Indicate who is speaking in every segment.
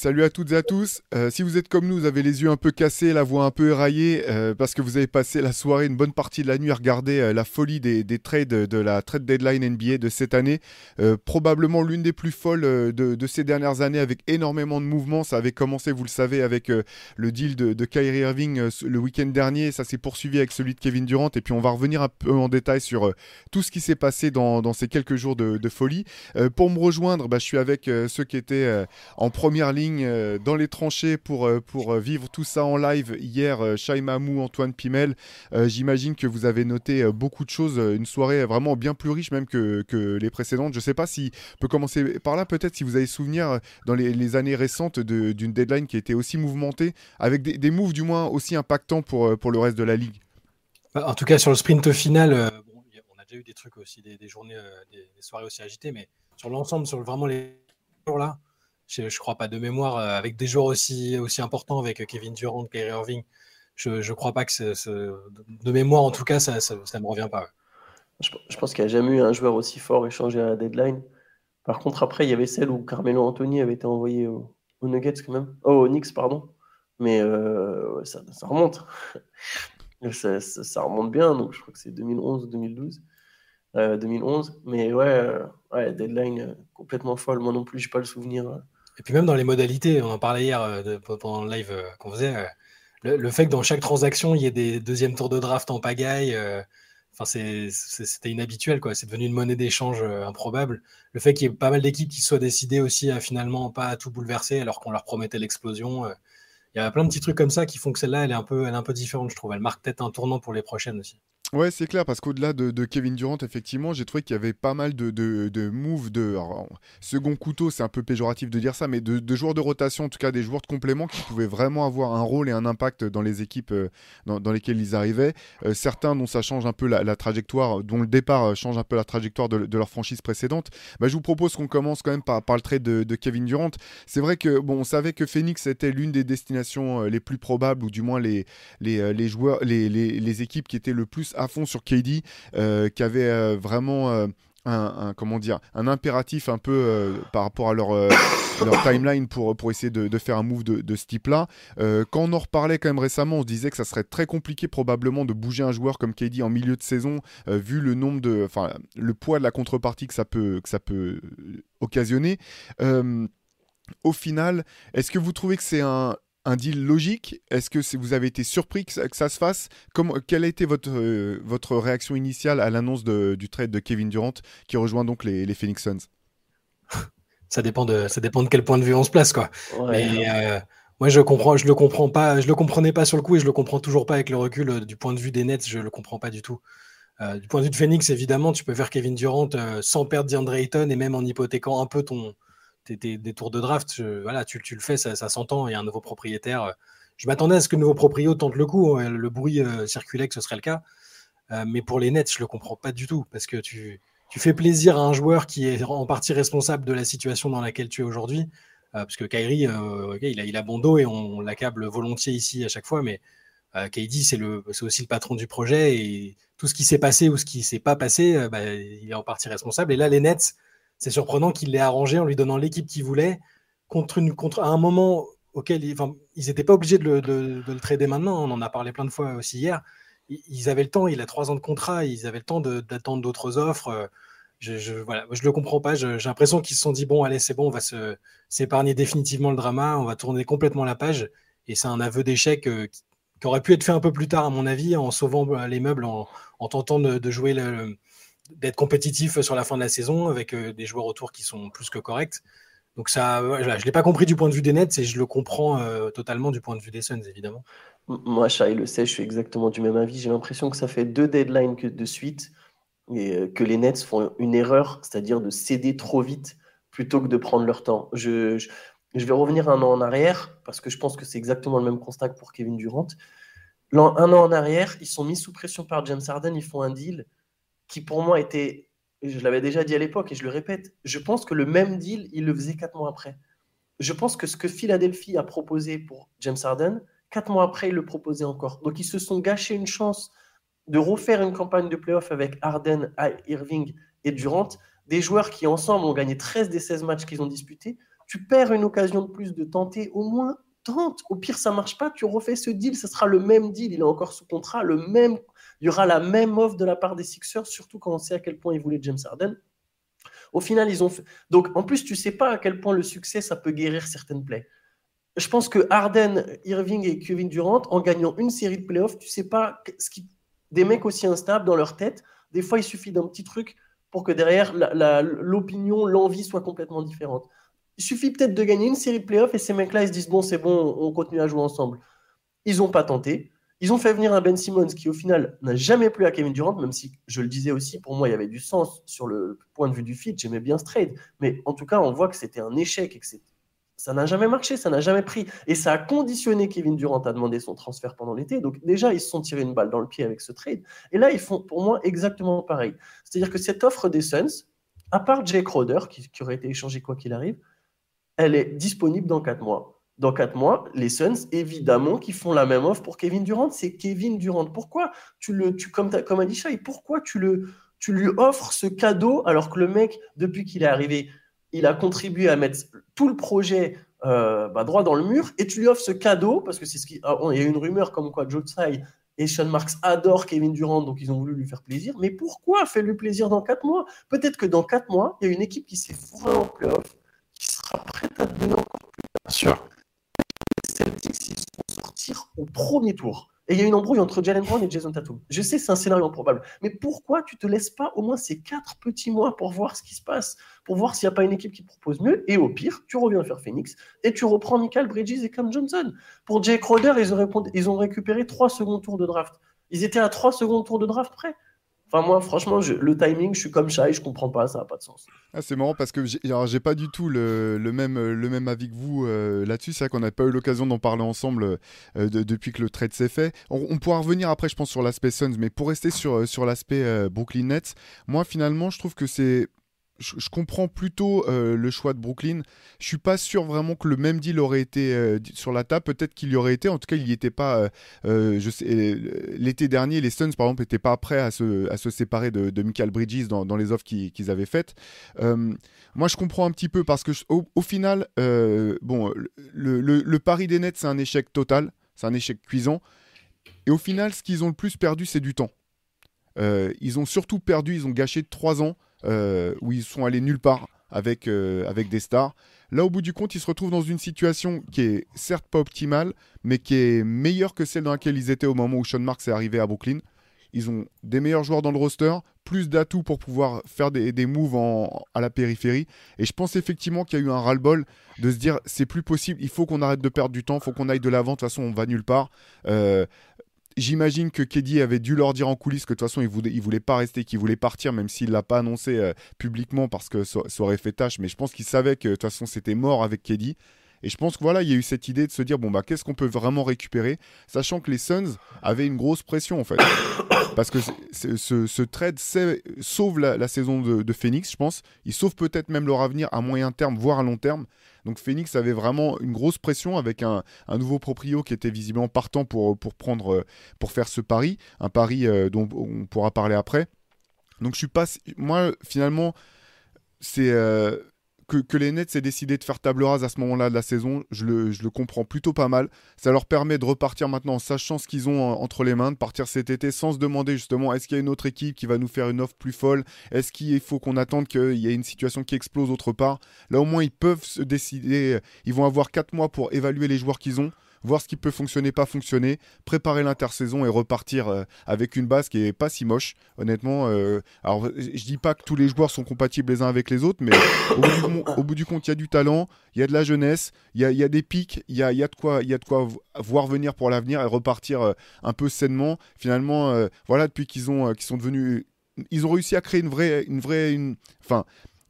Speaker 1: Salut à toutes et à tous. Euh, si vous êtes comme nous, vous avez les yeux un peu cassés, la voix un peu éraillée, euh, parce que vous avez passé la soirée, une bonne partie de la nuit à regarder euh, la folie des, des trades de la trade deadline NBA de cette année. Probablement l'une des plus folles de, ces dernières années, avec énormément de mouvements. Ça avait commencé, vous le savez, avec le deal de, Kyrie Irving le week-end dernier. Ça s'est poursuivi avec celui de Kevin Durant. Et puis on va revenir un peu en détail sur tout ce qui s'est passé dans, ces quelques jours de, folie. Pour me rejoindre, bah, je suis avec ceux qui étaient en première ligne euh, dans les tranchées pour, euh, pour euh, vivre tout ça en live hier. Euh, Shai Mamou, Antoine Pimel, j'imagine que vous avez noté beaucoup de choses, une soirée vraiment bien plus riche même que, que les précédentes. Je ne sais pas si on peut commencer par là, peut-être si vous avez souvenir dans les, années récentes d'une deadline qui était aussi mouvementée, avec des, des moves du moins aussi impactants pour, pour le reste de la ligue.
Speaker 2: Bah, En tout cas, sur le sprint final, on a déjà eu des trucs aussi, des, journées, des, soirées aussi agitées, mais sur l'ensemble, sur vraiment les jours là, je, ne crois pas de mémoire, euh, avec des joueurs aussi, aussi importants, avec euh, Kevin Durant, Kyrie Irving, je ne crois pas que ce- de mémoire, en tout cas, ça ne me revient pas.
Speaker 3: Je, pense qu'il n'y a jamais eu un joueur aussi fort échangé à la deadline. Par contre, après, il y avait celle où Carmelo Anthony avait été envoyé au- aux Nuggets quand même. Oh, aux Knicks, pardon. Mais euh, ça, remonte. ça, remonte bien. Donc, je crois que c'est 2011 ou 2012. Euh, 2011. Mais ouais, ouais deadline complètement folle. Moi non plus, je n'ai pas le souvenir.
Speaker 2: Et puis même dans les modalités, on en parlait hier euh, pendant le live euh, qu'on faisait, euh, le, fait que dans chaque transaction, il y ait des deuxièmes tours de draft en pagaille, c'était inhabituel, quoi. C'est devenu une monnaie d'échange improbable. Le fait qu'il y ait pas mal d'équipes qui soient décidées aussi à finalement pas tout bouleverser alors qu'on leur promettait l'explosion. il y a plein de petits trucs comme ça qui font que celle-là, elle est un peu, elle est un peu différente, je trouve. Elle marque peut-être un tournant pour les prochaines aussi.
Speaker 1: Ouais, c'est clair, parce qu'au-delà de, Kevin Durant, effectivement, j'ai trouvé qu'il y avait pas mal de, de, de moves de alors, second couteau, c'est un peu péjoratif de dire ça, mais de, joueurs de rotation, en tout cas des joueurs de complément qui pouvaient vraiment avoir un rôle et un impact dans les équipes euh, dans, lesquelles ils arrivaient. Euh, certains dont ça change un peu la, trajectoire, dont le départ euh, change un peu la trajectoire de, leur franchise précédente. Bah, je vous propose qu'on commence quand même par, le trade de, Kevin Durant. C'est vrai que bon, on savait que Phoenix était l'une des destinations les plus probables, ou du moins les, joueurs, les équipes qui étaient le plus à fond sur KD, euh, qui avaient euh, vraiment euh, un, un- comment dire, un impératif un peu euh, par rapport à leur, euh, leur timeline pour, pour essayer de, de faire un move de, de ce type-là. Euh, quand on en reparlait quand même récemment, on se disait que ça serait très compliqué probablement de bouger un joueur comme KD en milieu de saison, vu le nombre de, enfin, le poids de la contrepartie que ça peut, que ça peut occasionner. Au final, est-ce que vous trouvez que c'est un, un deal logique? Est-ce que vous avez été surpris que ça, que ça se fasse? Comment, Quelle a été votre, euh, votre réaction initiale à l'annonce du trade de Kevin Durant qui rejoint donc les, les Phoenix Suns?
Speaker 2: Ça dépend de, ça dépend de quel point de vue on se place, quoi.
Speaker 3: Ouais.
Speaker 2: Mais euh, moi, je comprends, je le comprends pas, je le comprenais pas sur le coup et je le comprends toujours pas avec le recul euh, du point de vue des Nets, je le comprends pas du tout. Euh, du point de vue de Phoenix, évidemment, tu peux faire Kevin Durant euh, sans perdre DeAndre Ayton et même en hypothéquant un peu ton, tes- des tours de draft. Voilà, tu, le fais, ça, s'entend. Il y a un nouveau propriétaire. Je m'attendais à ce que le nouveau proprio tente le coup. hein, Le bruit euh, circulait que ce serait le cas. Euh, mais pour les Nets, je le comprends pas du tout parce que tu, fais plaisir à un joueur qui est en partie responsable de la situation dans laquelle tu es aujourd'hui. Euh, parce que Kyrie, euh, il, a, bon dos et on, l'accable volontiers ici à chaque fois, mais euh, KD, c'est aussi le patron du projet et tout ce qui s'est passé ou ce qui s'est pas passé, euh, bah, il est en partie responsable. Et là, les Nets, c'est surprenant qu'il l'ait arrangé en lui donnant l'équipe qu'il voulait contre, à un moment auquel ils n'étaient pas obligés de le, de- de le trader maintenant. On en a parlé plein de fois aussi hier. Ils, avaient le temps, il a trois ans de contrat, ils avaient le temps d'attendre d'autres offres. Je, je, voilà, je le comprends pas. J'ai l'impression qu'ils se sont dit bon, allez, c'est bon, on va s'épargner définitivement le drama, on va tourner complètement la page. Et c'est un aveu d'échec euh, qui, aurait pu être fait un peu plus tard, à mon avis, en sauvant euh, les meubles, en, en tentant de, jouer le- d'être compétitif sur la fin de la saison avec euh, des joueurs autour qui sont plus que corrects. Donc ça, voilà, je l'ai pas compris du point de vue des Nets et je le comprends euh, totalement du point de vue des Suns, évidemment.
Speaker 3: Moi, Shai le sait, je suis exactement du même avis. J'ai l'impression que ça fait deux deadlines que de suite et euh, que les Nets font une erreur, c'est-à-dire de céder trop vite plutôt que de prendre leur temps. Je, je, vais revenir un an en arrière parce que je pense que c'est exactement le même constat que pour Kevin Durant. un an en arrière, ils sont mis sous pression par James Harden, ils font un deal qui pour moi était, je l'avais déjà dit à l'époque et je le répète, je pense que le même deal, il le faisait quatre mois après. Je pense que ce que Philadelphie a proposé pour James Harden, quatre mois après, il le proposait encore. Donc ils se sont gâchés une chance de refaire une campagne de playoff avec Harden, Irving et Durant, des joueurs qui ensemble ont gagné 13 des 16 matchs qu'ils ont disputés. Tu perds une occasion de plus de tenter au moins. Au pire, ça marche pas, tu refais ce deal, ce sera le même deal, il est encore sous contrat, le même, il y aura la même offre de la part des Sixers, surtout quand on sait à quel point ils voulaient James Harden. Au final, ils ont fait. Donc, en plus, tu sais pas à quel point le succès, ça peut guérir certaines plaies. Je pense que Harden, Irving et Kevin Durant, en gagnant une série de playoffs, tu sais pas ce qui. Des mecs aussi instables dans leur tête, des fois, il suffit d'un petit truc pour que derrière, l'opinion, l'envie soit complètement différente. Il suffit peut-être de gagner une série de playoffs et ces mecs-là, ils se disent bon, c'est bon, on continue à jouer ensemble. Ils n'ont pas tenté. Ils ont fait venir un Ben Simmons qui, au final, n'a jamais plu à Kevin Durant, même si je le disais aussi, pour moi, il y avait du sens sur le point de vue du fit. J'aimais bien ce trade. Mais en tout cas, on voit que c'était un échec et que ça n'a jamais marché, ça n'a jamais pris. Et ça a conditionné Kevin Durant à demander son transfert pendant l'été. Donc, déjà, ils se sont tirés une balle dans le pied avec ce trade. Et là, ils font, pour moi, exactement pareil. C'est-à-dire que cette offre des Suns, à part Jake Crowder, qui, qui aurait été échangé quoi qu'il arrive, elle est disponible dans 4 mois. Dans 4 mois, les Suns, évidemment, qui font la même offre pour Kevin Durant. C'est Kevin Durant. Pourquoi tu le, tu, comme, t'as- comme a pourquoi tu, le, tu lui offres ce cadeau alors que le mec, depuis qu'il est arrivé, il a contribué à mettre tout le projet euh, bah, droit dans le mur et tu lui offres ce cadeau parce que c'est ce qui. ah, Il y a une rumeur comme quoi Joe Tsai et Sean Marks adorent Kevin Durant, donc ils ont voulu lui faire plaisir. Mais pourquoi Fais-lui plaisir dans 4 mois? Peut-être que dans 4 mois, il y a une équipe qui s'est fourrée en playoff, qui sera prête à te donner encore plus.
Speaker 4: Bien sûr.
Speaker 3: Vont sortir au premier tour. Et il y a une embrouille entre Jalen Brown et Jason Tatum. Je sais, c'est un scénario improbable. Mais pourquoi tu te laisses pas au moins ces quatre petits mois pour voir ce qui se passe Pour voir s'il n'y a pas une équipe qui propose mieux? Et au pire, tu reviens faire Phoenix et tu reprends Michael Bridges et Cam Johnson. Pour Jake Crowder, ils ont, ils ont récupéré trois secondes tours de draft. Ils étaient à trois secondes tours de draft près. Enfin, moi, franchement, le timing, je suis comme Shai, je comprends pas, ça n'a pas de sens.
Speaker 1: Ah, c'est marrant parce que j'ai pas du tout le, même, le même avis que vous euh, là-dessus. C'est vrai qu'on n'a pas eu l'occasion d'en parler ensemble euh, de- depuis que le trade s'est fait. On, pourra revenir après, je pense, sur l'aspect Suns, mais pour rester sur, euh, l'aspect Brooklyn Nets, moi finalement, je trouve que c'est. Je, comprends plutôt euh, le choix de Brooklyn. Je suis pas sûr vraiment que le même deal aurait été euh, sur la table. Peut-être qu'il y aurait été. En tout cas, il n'y était pas. euh, l'été dernier, les Suns, par exemple, n'étaient pas prêts à se, séparer de, Michael Bridges dans, les offres qu'ils avaient faites. Moi, je comprends un petit peu parce que, au, final, bon, le, le- pari des Nets, c'est un échec total. C'est un échec cuisant. Et au final, ce qu'ils ont le plus perdu, c'est du temps. Ils ont surtout perdu, ils ont gâché trois ans où ils sont allés nulle part avec, euh, avec des stars. Là, au bout du compte, ils se retrouvent dans une situation qui est certes pas optimale, mais qui est meilleure que celle dans laquelle ils étaient au moment où Sean Marks est arrivé à Brooklyn. Ils ont des meilleurs joueurs dans le roster, plus d'atouts pour pouvoir faire des, des moves à la périphérie. Et je pense effectivement qu'il y a eu un ras-le-bol de se dire c'est plus possible, il faut qu'on arrête de perdre du temps, il faut qu'on aille de l'avant, de toute façon on va nulle part. Euh, J'imagine que Keddy avait dû leur dire en coulisses que de toute façon il voulait, voulait pas rester, qu'il voulait partir, même s'il l'a pas annoncé euh, publiquement parce que ça, ça aurait fait tâche. Mais je pense qu'il savait que de toute façon c'était mort avec Keddy. Et je pense que voilà, il y a eu cette idée de se dire bon bah qu'est-ce qu'on peut vraiment récupérer, sachant que les Suns avaient une grosse pression en fait, parce que ce, trade sauve la, saison de, Phoenix, je pense. Il sauve peut-être même leur avenir à moyen terme, voire à long terme. Donc Phoenix avait vraiment une grosse pression avec un, nouveau proprio qui était visiblement partant pour, pour prendre pour faire ce pari, un pari euh, dont on pourra parler après. Donc je suis pas moi finalement c'est euh, que, les Nets aient décidé de faire table rase à ce moment-là de la saison, je le, je le comprends plutôt pas mal. Ça leur permet de repartir maintenant en sachant ce qu'ils ont en- entre les mains, de partir cet été sans se demander justement est-ce qu'il y a une autre équipe qui va nous faire une offre plus folle? Est-ce qu'il faut qu'on attende qu'il y ait une situation qui explose autre part? Là au moins ils peuvent se décider, ils vont avoir 4 mois pour évaluer les joueurs qu'ils ont voir ce qui peut fonctionner, pas fonctionner, préparer l'intersaison et repartir euh, avec une base qui est pas si moche, honnêtement. euh, alors, je dis pas que tous les joueurs sont compatibles les uns avec les autres, mais au bout du, compte, il y a du talent, il y a de la jeunesse, il y a, des pics, il y a, de quoi, y a de quoi vo- voir venir pour l'avenir et repartir euh, un peu sainement. Finalement, voilà, depuis qu'ils ont, sont devenus, ils ont réussi à créer une vraie, une.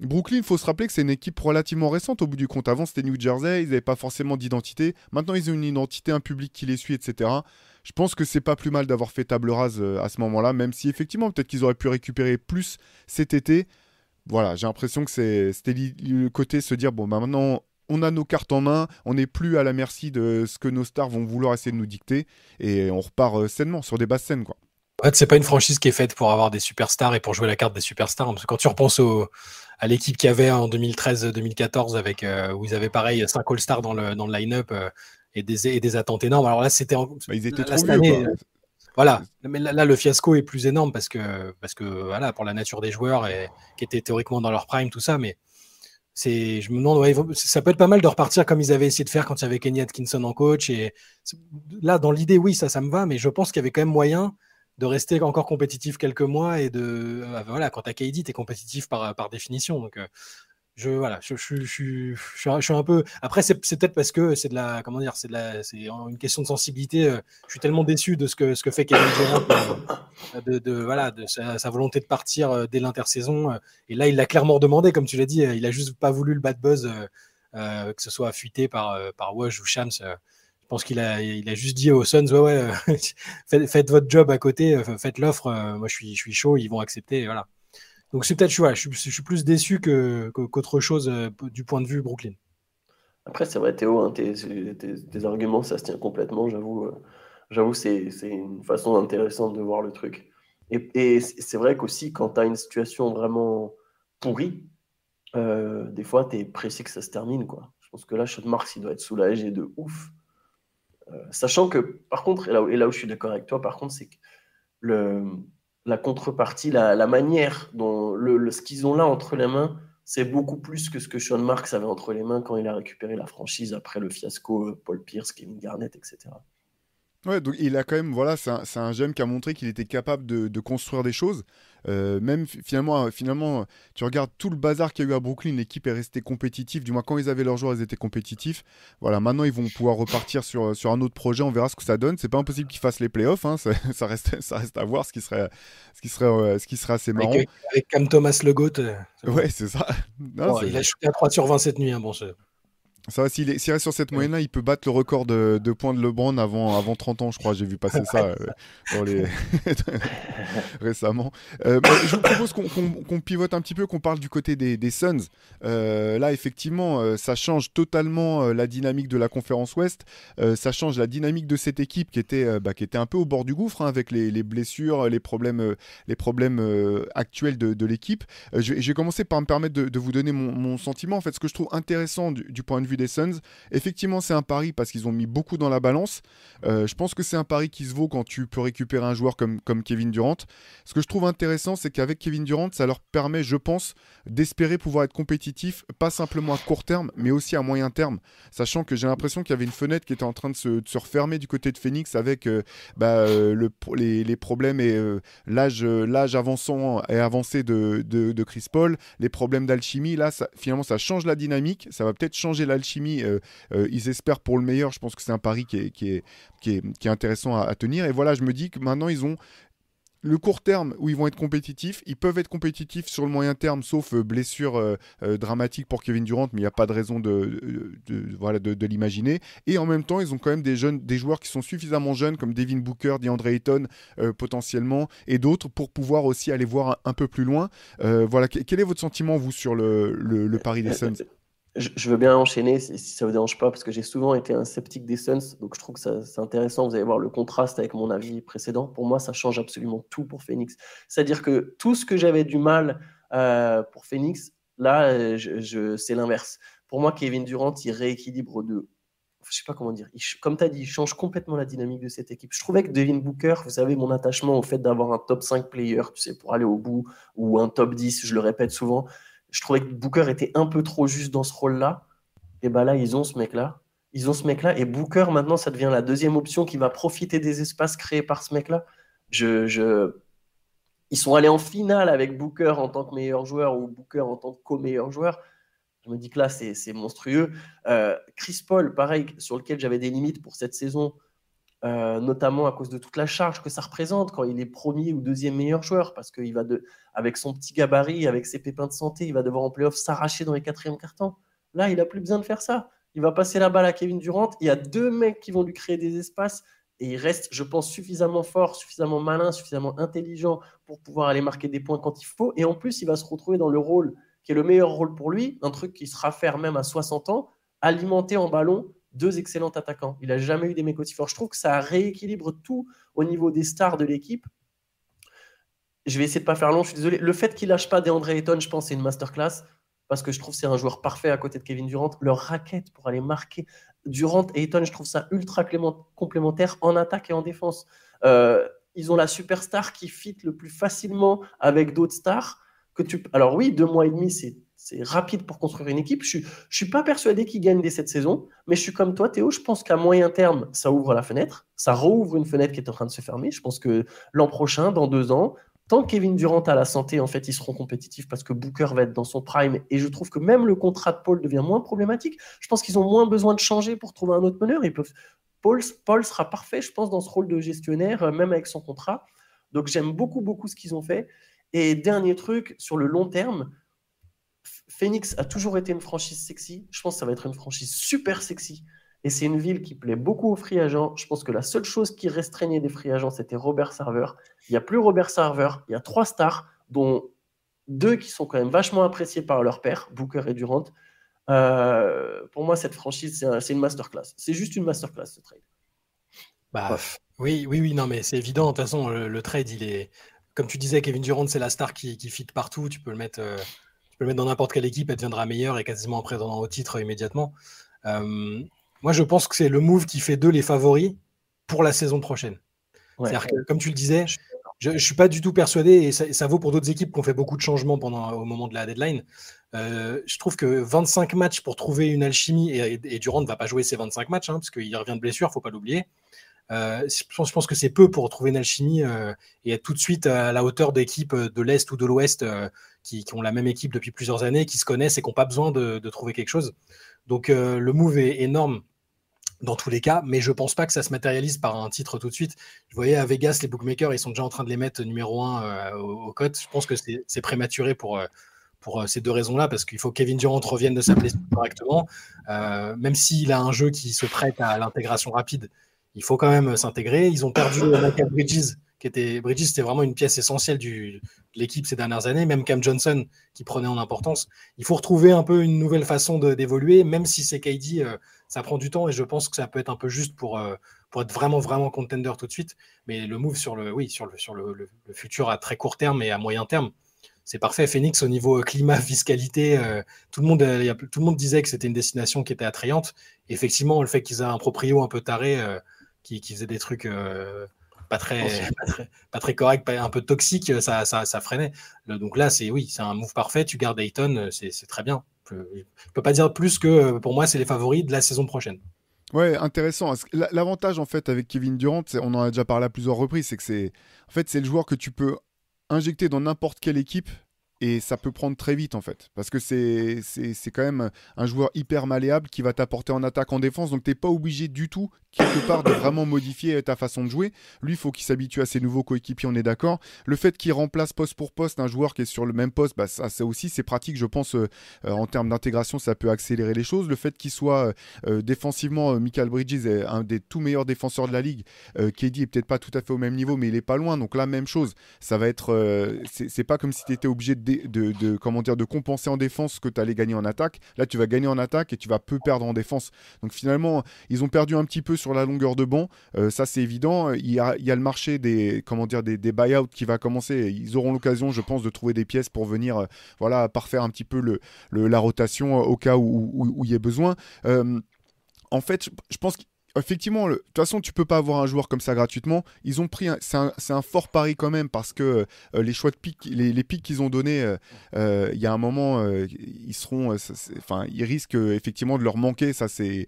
Speaker 1: Brooklyn, il faut se rappeler que c'est une équipe relativement récente au bout du compte. Avant, c'était New Jersey, ils n'avaient pas forcément d'identité. Maintenant, ils ont une identité, un public qui les suit, etc. je pense que c'est pas plus mal d'avoir fait table rase euh, à ce moment-là, même si effectivement, peut-être qu'ils auraient pu récupérer plus cet été. Voilà, j'ai l'impression que c'était le côté se dire bon, bah maintenant, on a nos cartes en main, on n'est plus à la merci de ce que nos stars vont vouloir essayer de nous dicter, et on repart euh, sainement sur des basses scènes, quoi.
Speaker 2: En fait, c'est pas une franchise qui est faite pour avoir des superstars et pour jouer la carte des superstars. Parce que quand tu repenses au, à l'équipe qu'il y avait en 2013-2014, avec euh, où ils avaient pareil 5 All-Stars dans le, dans le line-up euh, et, des, et des attentes énormes. Alors là, c'était. en-
Speaker 1: Bah, ils étaient
Speaker 2: là,
Speaker 1: trop
Speaker 2: année, euh, Voilà, mais là, là, le fiasco est plus énorme parce que, parce que voilà, pour la nature des joueurs et, qui étaient théoriquement dans leur prime, tout ça, mais c'est, je me demande, ouais, ça peut être pas mal de repartir comme ils avaient essayé de faire quand il y avait Kenny Atkinson en coach. Et là, dans l'idée, oui, ça, ça me va, mais je pense qu'il y avait quand même moyen de rester encore compétitif quelques mois et de, euh, voilà, quand t'as KD, t'es compétitif par, par définition. Donc, euh, je voilà, je, je, je, suis un- peu. Après, c'est peut-être parce que c'est de la, comment dire, c'est de la, c'est une question de sensibilité. euh, Je suis tellement déçu de ce que ce que fait Kevin Durant, euh, de, voilà, de sa, volonté de partir euh, dès l'intersaison. euh, Et là, il l'a clairement demandé, comme tu l'as dit. euh, Il a juste pas voulu le bad buzz, euh, euh, que ce soit fuité par euh, par ou Shams. Je pense qu'il a, il a juste dit aux Suns, ouais, ouais, euh, faites, votre job à côté, euh, faites l'offre. euh, Moi, je suis, chaud, ils vont accepter. Voilà. Donc c'est peut-être, vois, je, suis- je suis plus déçu que- qu'autre chose du point de vue Brooklyn.
Speaker 3: Après, c'est vrai, Théo, hein, tes, arguments, ça se tient complètement, j'avoue. J'avoue, c'est c'est une façon intéressante de voir le truc. Et, c'est vrai qu'aussi, quand tu as une situation vraiment pourrie, des fois, tu es pressé que ça se termine. Quoi. Je pense que là, Marks, il doit être soulagé de ouf. Euh, sachant que, par contre, et là, où- je suis d'accord avec toi, par contre, c'est que la contrepartie, la, la manière dont le, le- ce qu'ils ont là entre les mains, c'est beaucoup plus que ce que Sean Marks avait entre les mains quand il a récupéré la franchise après le fiasco euh, Paul Pierce, Kevin Garnett, etc.
Speaker 1: Ouais, donc il a quand même, voilà, c'est un, un jeune qui a montré qu'il était capable de, de construire des choses. Euh, même fi- finalement, euh, finalement, tu regardes tout le bazar qu'il y a eu à Brooklyn, l'équipe est restée compétitive. Du moins, quand ils avaient leurs joueurs, ils étaient compétitifs. Voilà, maintenant ils vont pouvoir repartir sur, sur un autre projet. On verra ce que ça donne. C'est pas impossible qu'ils fassent les playoffs. hein, ça, ça reste, ça reste à voir, ce qui serait, ce qui serait, euh, ce qui serait assez marrant.
Speaker 2: Avec, avec Cam Thomas le GOAT. euh, c'est bon.
Speaker 1: Ouais, c'est ça. Non,
Speaker 2: Bon,
Speaker 1: c'est-
Speaker 2: il a shooté à 3 sur 20 cette nuit. Hein, bon,
Speaker 1: Ça va, s'il est- s'il reste sur cette moyenne-là, il peut battre le record de, de points de LeBron avant, avant 30 ans, je crois. J'ai vu passer ça euh, dans les... récemment. Euh, bah, je vous propose qu'on pivote un petit peu, qu'on parle du côté des, des Suns. Euh, là, effectivement, euh, ça change totalement euh, la dynamique de la conférence Ouest. Euh, ça change la dynamique de cette équipe qui était, euh, bah, qui était un peu au bord du gouffre hein, avec les, les blessures, les problèmes, euh, les problèmes euh, actuels de, de l'équipe. Euh, je, vais- je vais commencer par me permettre de, de vous donner mon, mon sentiment. En fait, ce que je trouve intéressant du, du point de vue des Suns, effectivement, c'est un pari parce qu'ils ont mis beaucoup dans la balance. Euh, je pense que c'est un pari qui se vaut quand tu peux récupérer un joueur comme, Kevin Durant. Ce que je trouve intéressant, c'est qu'avec Kevin Durant, ça leur permet, je pense, d'espérer pouvoir être compétitif, pas simplement à court terme, mais aussi à moyen terme. Sachant que j'ai l'impression qu'il y avait une fenêtre qui était en train de se, refermer du côté de Phoenix avec euh, bah, euh, le, les, problèmes et l'âge avançant et avancé de, Chris Paul, les problèmes d'alchimie. Là, finalement, ça change la dynamique. Ça va peut-être changer l'alchimie. euh, euh, ils espèrent pour le meilleur. Je pense que c'est un pari qui est, qui est, qui est, intéressant à, tenir. Et voilà, je me dis que maintenant, ils ont le court terme où ils vont être compétitifs, ils peuvent être compétitifs sur le moyen terme, sauf euh, blessure euh, dramatique pour Kevin Durant, mais il n'y a pas de raison de, de, voilà, de, l'imaginer. Et en même temps, ils ont quand même des, jeunes, des joueurs qui sont suffisamment jeunes, comme Devin Booker, DeAndre Ayton potentiellement, et d'autres pour pouvoir aussi aller voir un, peu plus loin. Voilà, Que- quel est votre sentiment, vous, sur le, le, le pari des Suns?
Speaker 3: Je, veux bien enchaîner si, ça vous dérange pas, parce que j'ai souvent été un sceptique des Suns, donc je trouve que c'est intéressant. Vous allez voir le contraste avec mon avis précédent. Pour moi, ça change absolument tout pour Phoenix. C'est-à-dire que tout ce que j'avais du mal euh, pour Phoenix, là, euh, je, c'est l'inverse. Pour moi, Kevin Durant, il rééquilibre de. Je sais pas comment dire. Comme tu as dit, il change complètement la dynamique de cette équipe. Je trouvais que Devin Booker, vous savez, mon attachement au fait d'avoir un top 5 player, tu sais, pour aller au bout, ou un top 10, je le répète souvent, je trouvais que Booker était un peu trop juste dans ce rôle-là. Et ben là, ils ont ce mec-là. Ils ont ce mec-là. Et Booker, maintenant, ça devient la deuxième option qui va profiter des espaces créés par ce mec-là. Je. Ils sont allés en finale avec Booker en tant que meilleur joueur ou Booker en tant que co-meilleur joueur. Je me dis que là, c'est c'est monstrueux. Euh, Chris Paul, pareil, sur lequel j'avais des limites pour cette saison, euh, notamment à cause de toute la charge que ça représente quand il est premier ou deuxième meilleur joueur, parce qu'il va de, avec son petit gabarit, avec ses pépins de santé, il va devoir en playoff s'arracher dans les quatrièmes cartons. Là, il n'a plus besoin de faire ça. Il va passer la balle à Kevin Durant. Il y a deux mecs qui vont lui créer des espaces. Et il reste, je pense, suffisamment fort, suffisamment malin, suffisamment intelligent pour pouvoir aller marquer des points quand il faut. Et en plus, il va se retrouver dans le rôle qui est le meilleur rôle pour lui, un truc qui sera faire même à 60 ans, alimenter en ballon deux excellents attaquants. Il n'a jamais eu des mecs aussi forts. Je trouve que ça rééquilibre tout au niveau des stars de l'équipe. Je vais essayer de pas faire long, je suis désolé. Le fait qu'il lâche pas des André Ayton, je pense, c'est une masterclass parce que je trouve que c'est un joueur parfait à côté de Kevin Durant. Leur raquette pour aller marquer Durant et Ayton, je trouve ça ultra complémentaire en attaque et en défense. Euh, ils ont la superstar qui fit le plus facilement avec d'autres stars. Que tu... Alors oui, deux mois et demi, c'est c'est rapide pour construire une équipe. Je ne suis, pas persuadé qu'ils gagnent dès cette saison, mais je suis comme toi, Théo. Je pense qu'à moyen terme, ça ouvre la fenêtre. Ça rouvre une fenêtre qui est en train de se fermer. Je pense que l'an prochain, dans deux ans, tant que Kevin Durant a la santé, en fait, ils seront compétitifs parce que Booker va être dans son prime. Et je trouve que même le contrat de Paul devient moins problématique. Je pense qu'ils ont moins besoin de changer pour trouver un autre meneur. Ils peuvent... Paul, Paul sera parfait, je pense, dans ce rôle de gestionnaire, euh, même avec son contrat. Donc j'aime beaucoup, beaucoup ce qu'ils ont fait. Et dernier truc, sur le long terme, Phoenix a toujours été une franchise sexy. Je pense que ça va être une franchise super sexy. Et c'est une ville qui plaît beaucoup aux free agents. Je pense que la seule chose qui restreignait des free agents, c'était Robert Server. Il n'y a plus Robert Server. Il y a trois stars, dont deux qui sont quand même vachement appréciés par leur père, Booker et Durant. Euh, pour moi, cette franchise, c'est une masterclass. C'est juste une masterclass, ce trade.
Speaker 2: Bah, oui, oui, oui, non, mais c'est évident. De toute façon, le, trade, il est. Comme tu disais, Kevin Durant, c'est la star qui, qui fit partout. Tu peux le mettre. Euh, peux le mettre dans n'importe quelle équipe, elle deviendra meilleure et quasiment prétendant au titre immédiatement. Euh, moi, je pense que c'est le move qui fait d'eux les favoris pour la saison prochaine. C'est-à-dire que, comme tu le disais, je ne suis pas du tout persuadé, et ça, vaut pour d'autres équipes qui ont fait beaucoup de changements pendant, au moment de la deadline. Euh, je trouve que 25 matchs pour trouver une alchimie, et, Durant ne va pas jouer ces 25 matchs, hein, parce qu'il revient de blessure, il ne faut pas l'oublier. Euh, je, pense, que c'est peu pour trouver une alchimie et être tout de suite à la hauteur d'équipes de l'Est ou de l'Ouest qui, ont la même équipe depuis plusieurs années, qui se connaissent et qui n'ont pas besoin de, trouver quelque chose. Donc euh, le move est énorme dans tous les cas, mais je pense pas que ça se matérialise par un titre tout de suite. Je voyais à Vegas, les bookmakers, ils sont déjà en train de les mettre numéro 1 euh, au, cote. Je pense que c'est prématuré pour, euh, pour ces deux raisons-là, parce qu'il faut que Kevin Durant revienne de sa blessure correctement. même s'il a un jeu qui se prête à l'intégration rapide, il faut quand même s'intégrer. Ils ont perdu Michael Bridges, qui était Bridges, c'était vraiment une pièce essentielle de l'équipe ces dernières années, même Cam Johnson qui prenait en importance. Il faut retrouver un peu une nouvelle façon d'évoluer, même si c'est KD, euh, ça prend du temps et je pense que ça peut être un peu juste pour, euh, pour être vraiment, vraiment contender tout de suite. Mais le move sur le, oui, sur le, sur le, futur à très court terme et à moyen terme, c'est parfait. Phoenix, au niveau climat, fiscalité, euh, tout, le monde, tout le monde disait que c'était une destination qui était attrayante. effectivement, le fait qu'ils aient un proprio un peu taré qui, qui faisait des trucs pas très, pas très, correct, un peu toxique, ça, ça, ça freinait. Donc là, c'est oui, c'est un move parfait. Tu gardes Ayton, c'est très bien. Je ne peux pas dire plus que pour moi, c'est les favoris de la saison prochaine.
Speaker 1: Ouais, intéressant. L'avantage en fait avec Kevin Durant, on en a déjà parlé à plusieurs reprises, c'est que c'est en fait c'est le joueur que tu peux injecter dans n'importe quelle équipe et ça peut prendre très vite en fait. Parce que c'est quand même un joueur hyper malléable qui va t'apporter en attaque, en défense. Donc tu n'es pas obligé du tout, quelque part, de vraiment modifier ta façon de jouer. Lui, il faut qu'il s'habitue à ses nouveaux coéquipiers, on est d'accord. Le fait qu'il remplace poste pour poste un joueur qui est sur le même poste, bah, ça, aussi c'est pratique, je pense, euh, euh, en termes d'intégration, ça peut accélérer les choses. Le fait qu'il soit euh, défensivement, Michael Bridges est un des tout meilleurs défenseurs de la ligue. KD est peut-être pas tout à fait au même niveau, mais il est pas loin. Donc la même chose. Ça va être. c'est pas comme si tu étais obligé de de, comment dire, de compenser en défense ce que tu allais gagner en attaque. Là, tu vas gagner en attaque et tu vas peu perdre en défense. Donc finalement, ils ont perdu un petit peu sur la longueur de banc. Euh, ça, c'est évident. Il y, a, le marché des, comment dire, des, buyouts qui va commencer. Ils auront l'occasion, je pense, de trouver des pièces pour venir euh, voilà, parfaire un petit peu le, la rotation au cas où, il y ait besoin. Euh, en fait, je pense que effectivement, de toute façon, tu peux pas avoir un joueur comme ça gratuitement. Ils ont pris, c'est un, fort pari quand même parce que euh, les choix de pics, les, les pics qu'ils ont donnés, euh, euh, il y a un moment, ils seront, enfin, ils risquent effectivement de leur manquer. Ça, c'est,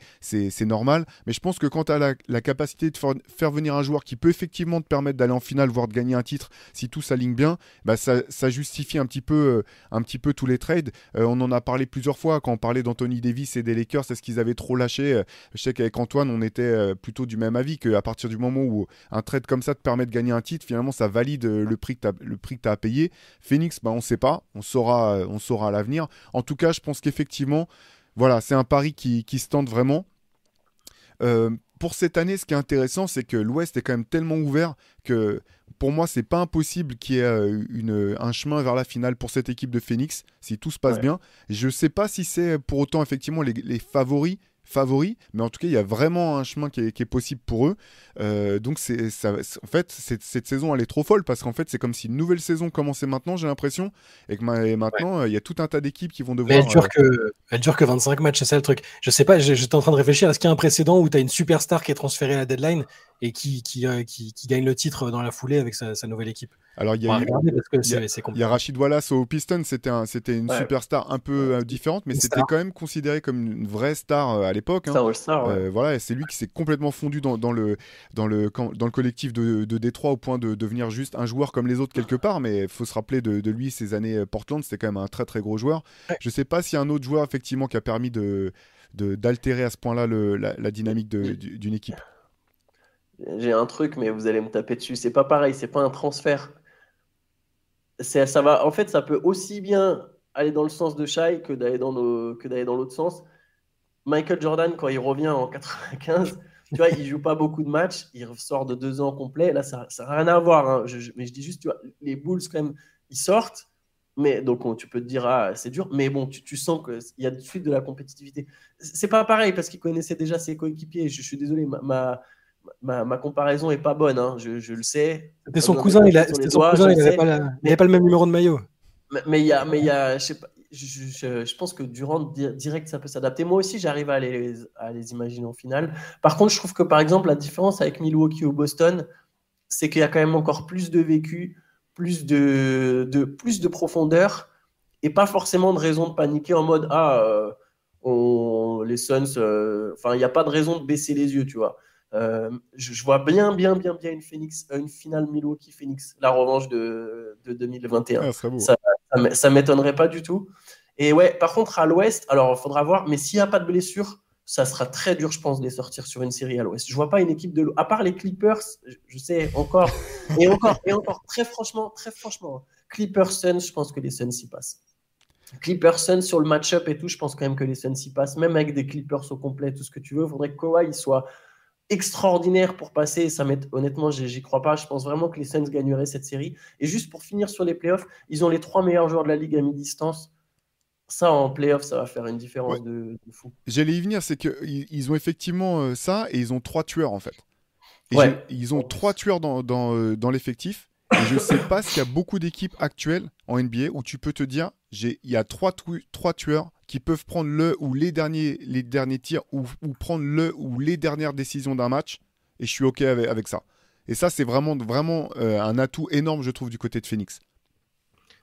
Speaker 1: normal. Mais je pense que quand tu as la, capacité de faire, venir un joueur qui peut effectivement te permettre d'aller en finale, voire de gagner un titre, si tout s'aligne bien, bah ça, justifie un petit peu, un petit peu tous les trades. on en a parlé plusieurs fois quand on parlait d'Anthony Davis et des Lakers, c'est ce qu'ils avaient trop lâché. Je sais qu'avec Antoine, on était euh, plutôt du même avis qu'à partir du moment où un trade comme ça te permet de gagner un titre, finalement ça valide euh, le prix que tu as, payé. Phoenix, bah, on ne sait pas, on saura, euh, on saura à l'avenir. En tout cas, je pense qu'effectivement, voilà, c'est un pari qui, qui, se tente vraiment. pour cette année, ce qui est intéressant, c'est que l'Ouest est quand même tellement ouvert que pour moi, c'est pas impossible qu'il y ait une, un chemin vers la finale pour cette équipe de Phoenix, si tout se passe
Speaker 3: Ouais.
Speaker 1: bien. Je sais pas si c'est pour autant effectivement les, les favoris favoris, mais en tout cas, il y a vraiment un chemin qui est, qui est possible pour eux. Euh, donc, c'est, ça, en fait, cette saison, elle est trop folle parce qu'en fait, c'est comme si une nouvelle saison commençait maintenant, j'ai l'impression, et que ma- et maintenant, euh, il y a tout un tas d'équipes qui vont
Speaker 2: Mais
Speaker 1: devoir.
Speaker 2: elle dure,
Speaker 1: euh,
Speaker 2: que, elle dure que 25 matchs, c'est ça le truc. Je sais pas, j'étais en train de réfléchir, est-ce qu'il y a un précédent où tu as une superstar qui est transférée à la deadline et qui, qui, euh, qui, qui gagne le titre dans la foulée avec sa, sa nouvelle équipe?
Speaker 1: Alors, il y a eu- il y Il y Rachid Wallace au Pistons, c'était un, c'était une
Speaker 3: Ouais.
Speaker 1: superstar un peu euh, différente, mais
Speaker 2: Une
Speaker 1: c'était
Speaker 2: star.
Speaker 1: quand même considéré comme une vraie star euh, à l'époque. hein.
Speaker 3: Ouais.
Speaker 1: Euh, voilà, et c'est lui qui s'est complètement fondu dans, dans le, dans, le, camp- dans le collectif de, de Détroit au point de devenir juste un joueur comme les autres quelque part. Mais il faut se rappeler de, de lui, ces années Portland, c'était quand même un très très gros joueur.
Speaker 2: Ouais.
Speaker 1: Je sais pas s'il y a un autre joueur effectivement qui a permis de de- d'altérer à ce point-là le- la, la dynamique d'une équipe.
Speaker 3: J'ai un truc, mais vous allez me taper dessus. C'est pas pareil, c'est pas un transfert. Ça va, en fait, ça peut aussi bien aller dans le sens de Shai que d'aller dans, l'autre sens. Michael Jordan, quand il revient en 95, tu vois, il joue pas beaucoup de matchs, il sort de deux ans complets. Là, ça n'a rien à voir. hein. Mais je dis juste, tu vois, les Bulls, quand même, ils sortent. Mais donc, on- tu peux te dire, ah, c'est dur. Mais bon, tu, sens qu'il y a de suite de la compétitivité. C'est pas pareil parce qu'il connaissait déjà ses coéquipiers. Je, suis désolé, ma, ma, ma comparaison est pas bonne. hein. Je, je le sais.
Speaker 2: C'était son cousin, il, n'avait pas, la- pas le même numéro de maillot.
Speaker 3: Mais mais il y a, mais il y a, je sais pas, je, je- je pense que Durant di- direct ça peut s'adapter. Moi aussi, j'arrive à les, à les imaginer en finale. Par contre, je trouve que par exemple, la différence avec Milwaukee ou Boston, c'est qu'il y a quand même encore plus de vécu, plus de, de, plus de profondeur et pas forcément de raison de paniquer en mode Ah, euh, on, les Suns, euh, enfin, il n'y a pas de raison de baisser les yeux, tu vois. Euh, je, je vois bien, bien, bien, bien une, Phoenix, une finale Milwaukee-Phoenix, la revanche de, de 2021
Speaker 1: Ah.
Speaker 3: Ça- ça m- ça m'étonnerait pas du tout. Et ouais, par contre, à l'ouest, alors il faudra voir, mais s'il n'y a pas de blessure, ça sera très dur, je pense, de les sortir sur une série à l'ouest. Je vois pas une équipe de l'O- à part les Clippers, je, je sais encore, et encore, et encore, très franchement, très franchement, Clippers Suns, je pense que les Suns y passent. Clippers Suns sur le match-up et tout, je pense quand même que les Suns y passent, même avec des Clippers au complet, tout ce que tu veux. Il faudrait que Kawhi soit extraordinaire pour passer. Ça honnêtement, j'y crois pas. Je pense vraiment que les Suns gagneraient cette série. Et juste pour finir sur les playoffs, ils ont les trois meilleurs joueurs de la ligue à mi-distance. Ça, en playoffs, ça va faire une différence
Speaker 1: Ouais.
Speaker 3: de, de fou.
Speaker 1: J'allais y venir, c'est qu'ils ils ont effectivement euh, ça et ils ont trois tueurs en fait. Et
Speaker 3: Ouais.
Speaker 1: ils ont trois tueurs dans, dans, euh, dans l'effectif. Et je sais pas s'il y a beaucoup d'équipes actuelles en NBA où tu peux te dire j'ai- il y a trois, tu- trois tueurs qui peuvent prendre le ou les derniers, les derniers tirs ou, ou prendre le ou les dernières décisions d'un match et je suis OK avec, avec ça. Et ça, c'est vraiment, vraiment euh, un atout énorme, je trouve, du côté de Phoenix.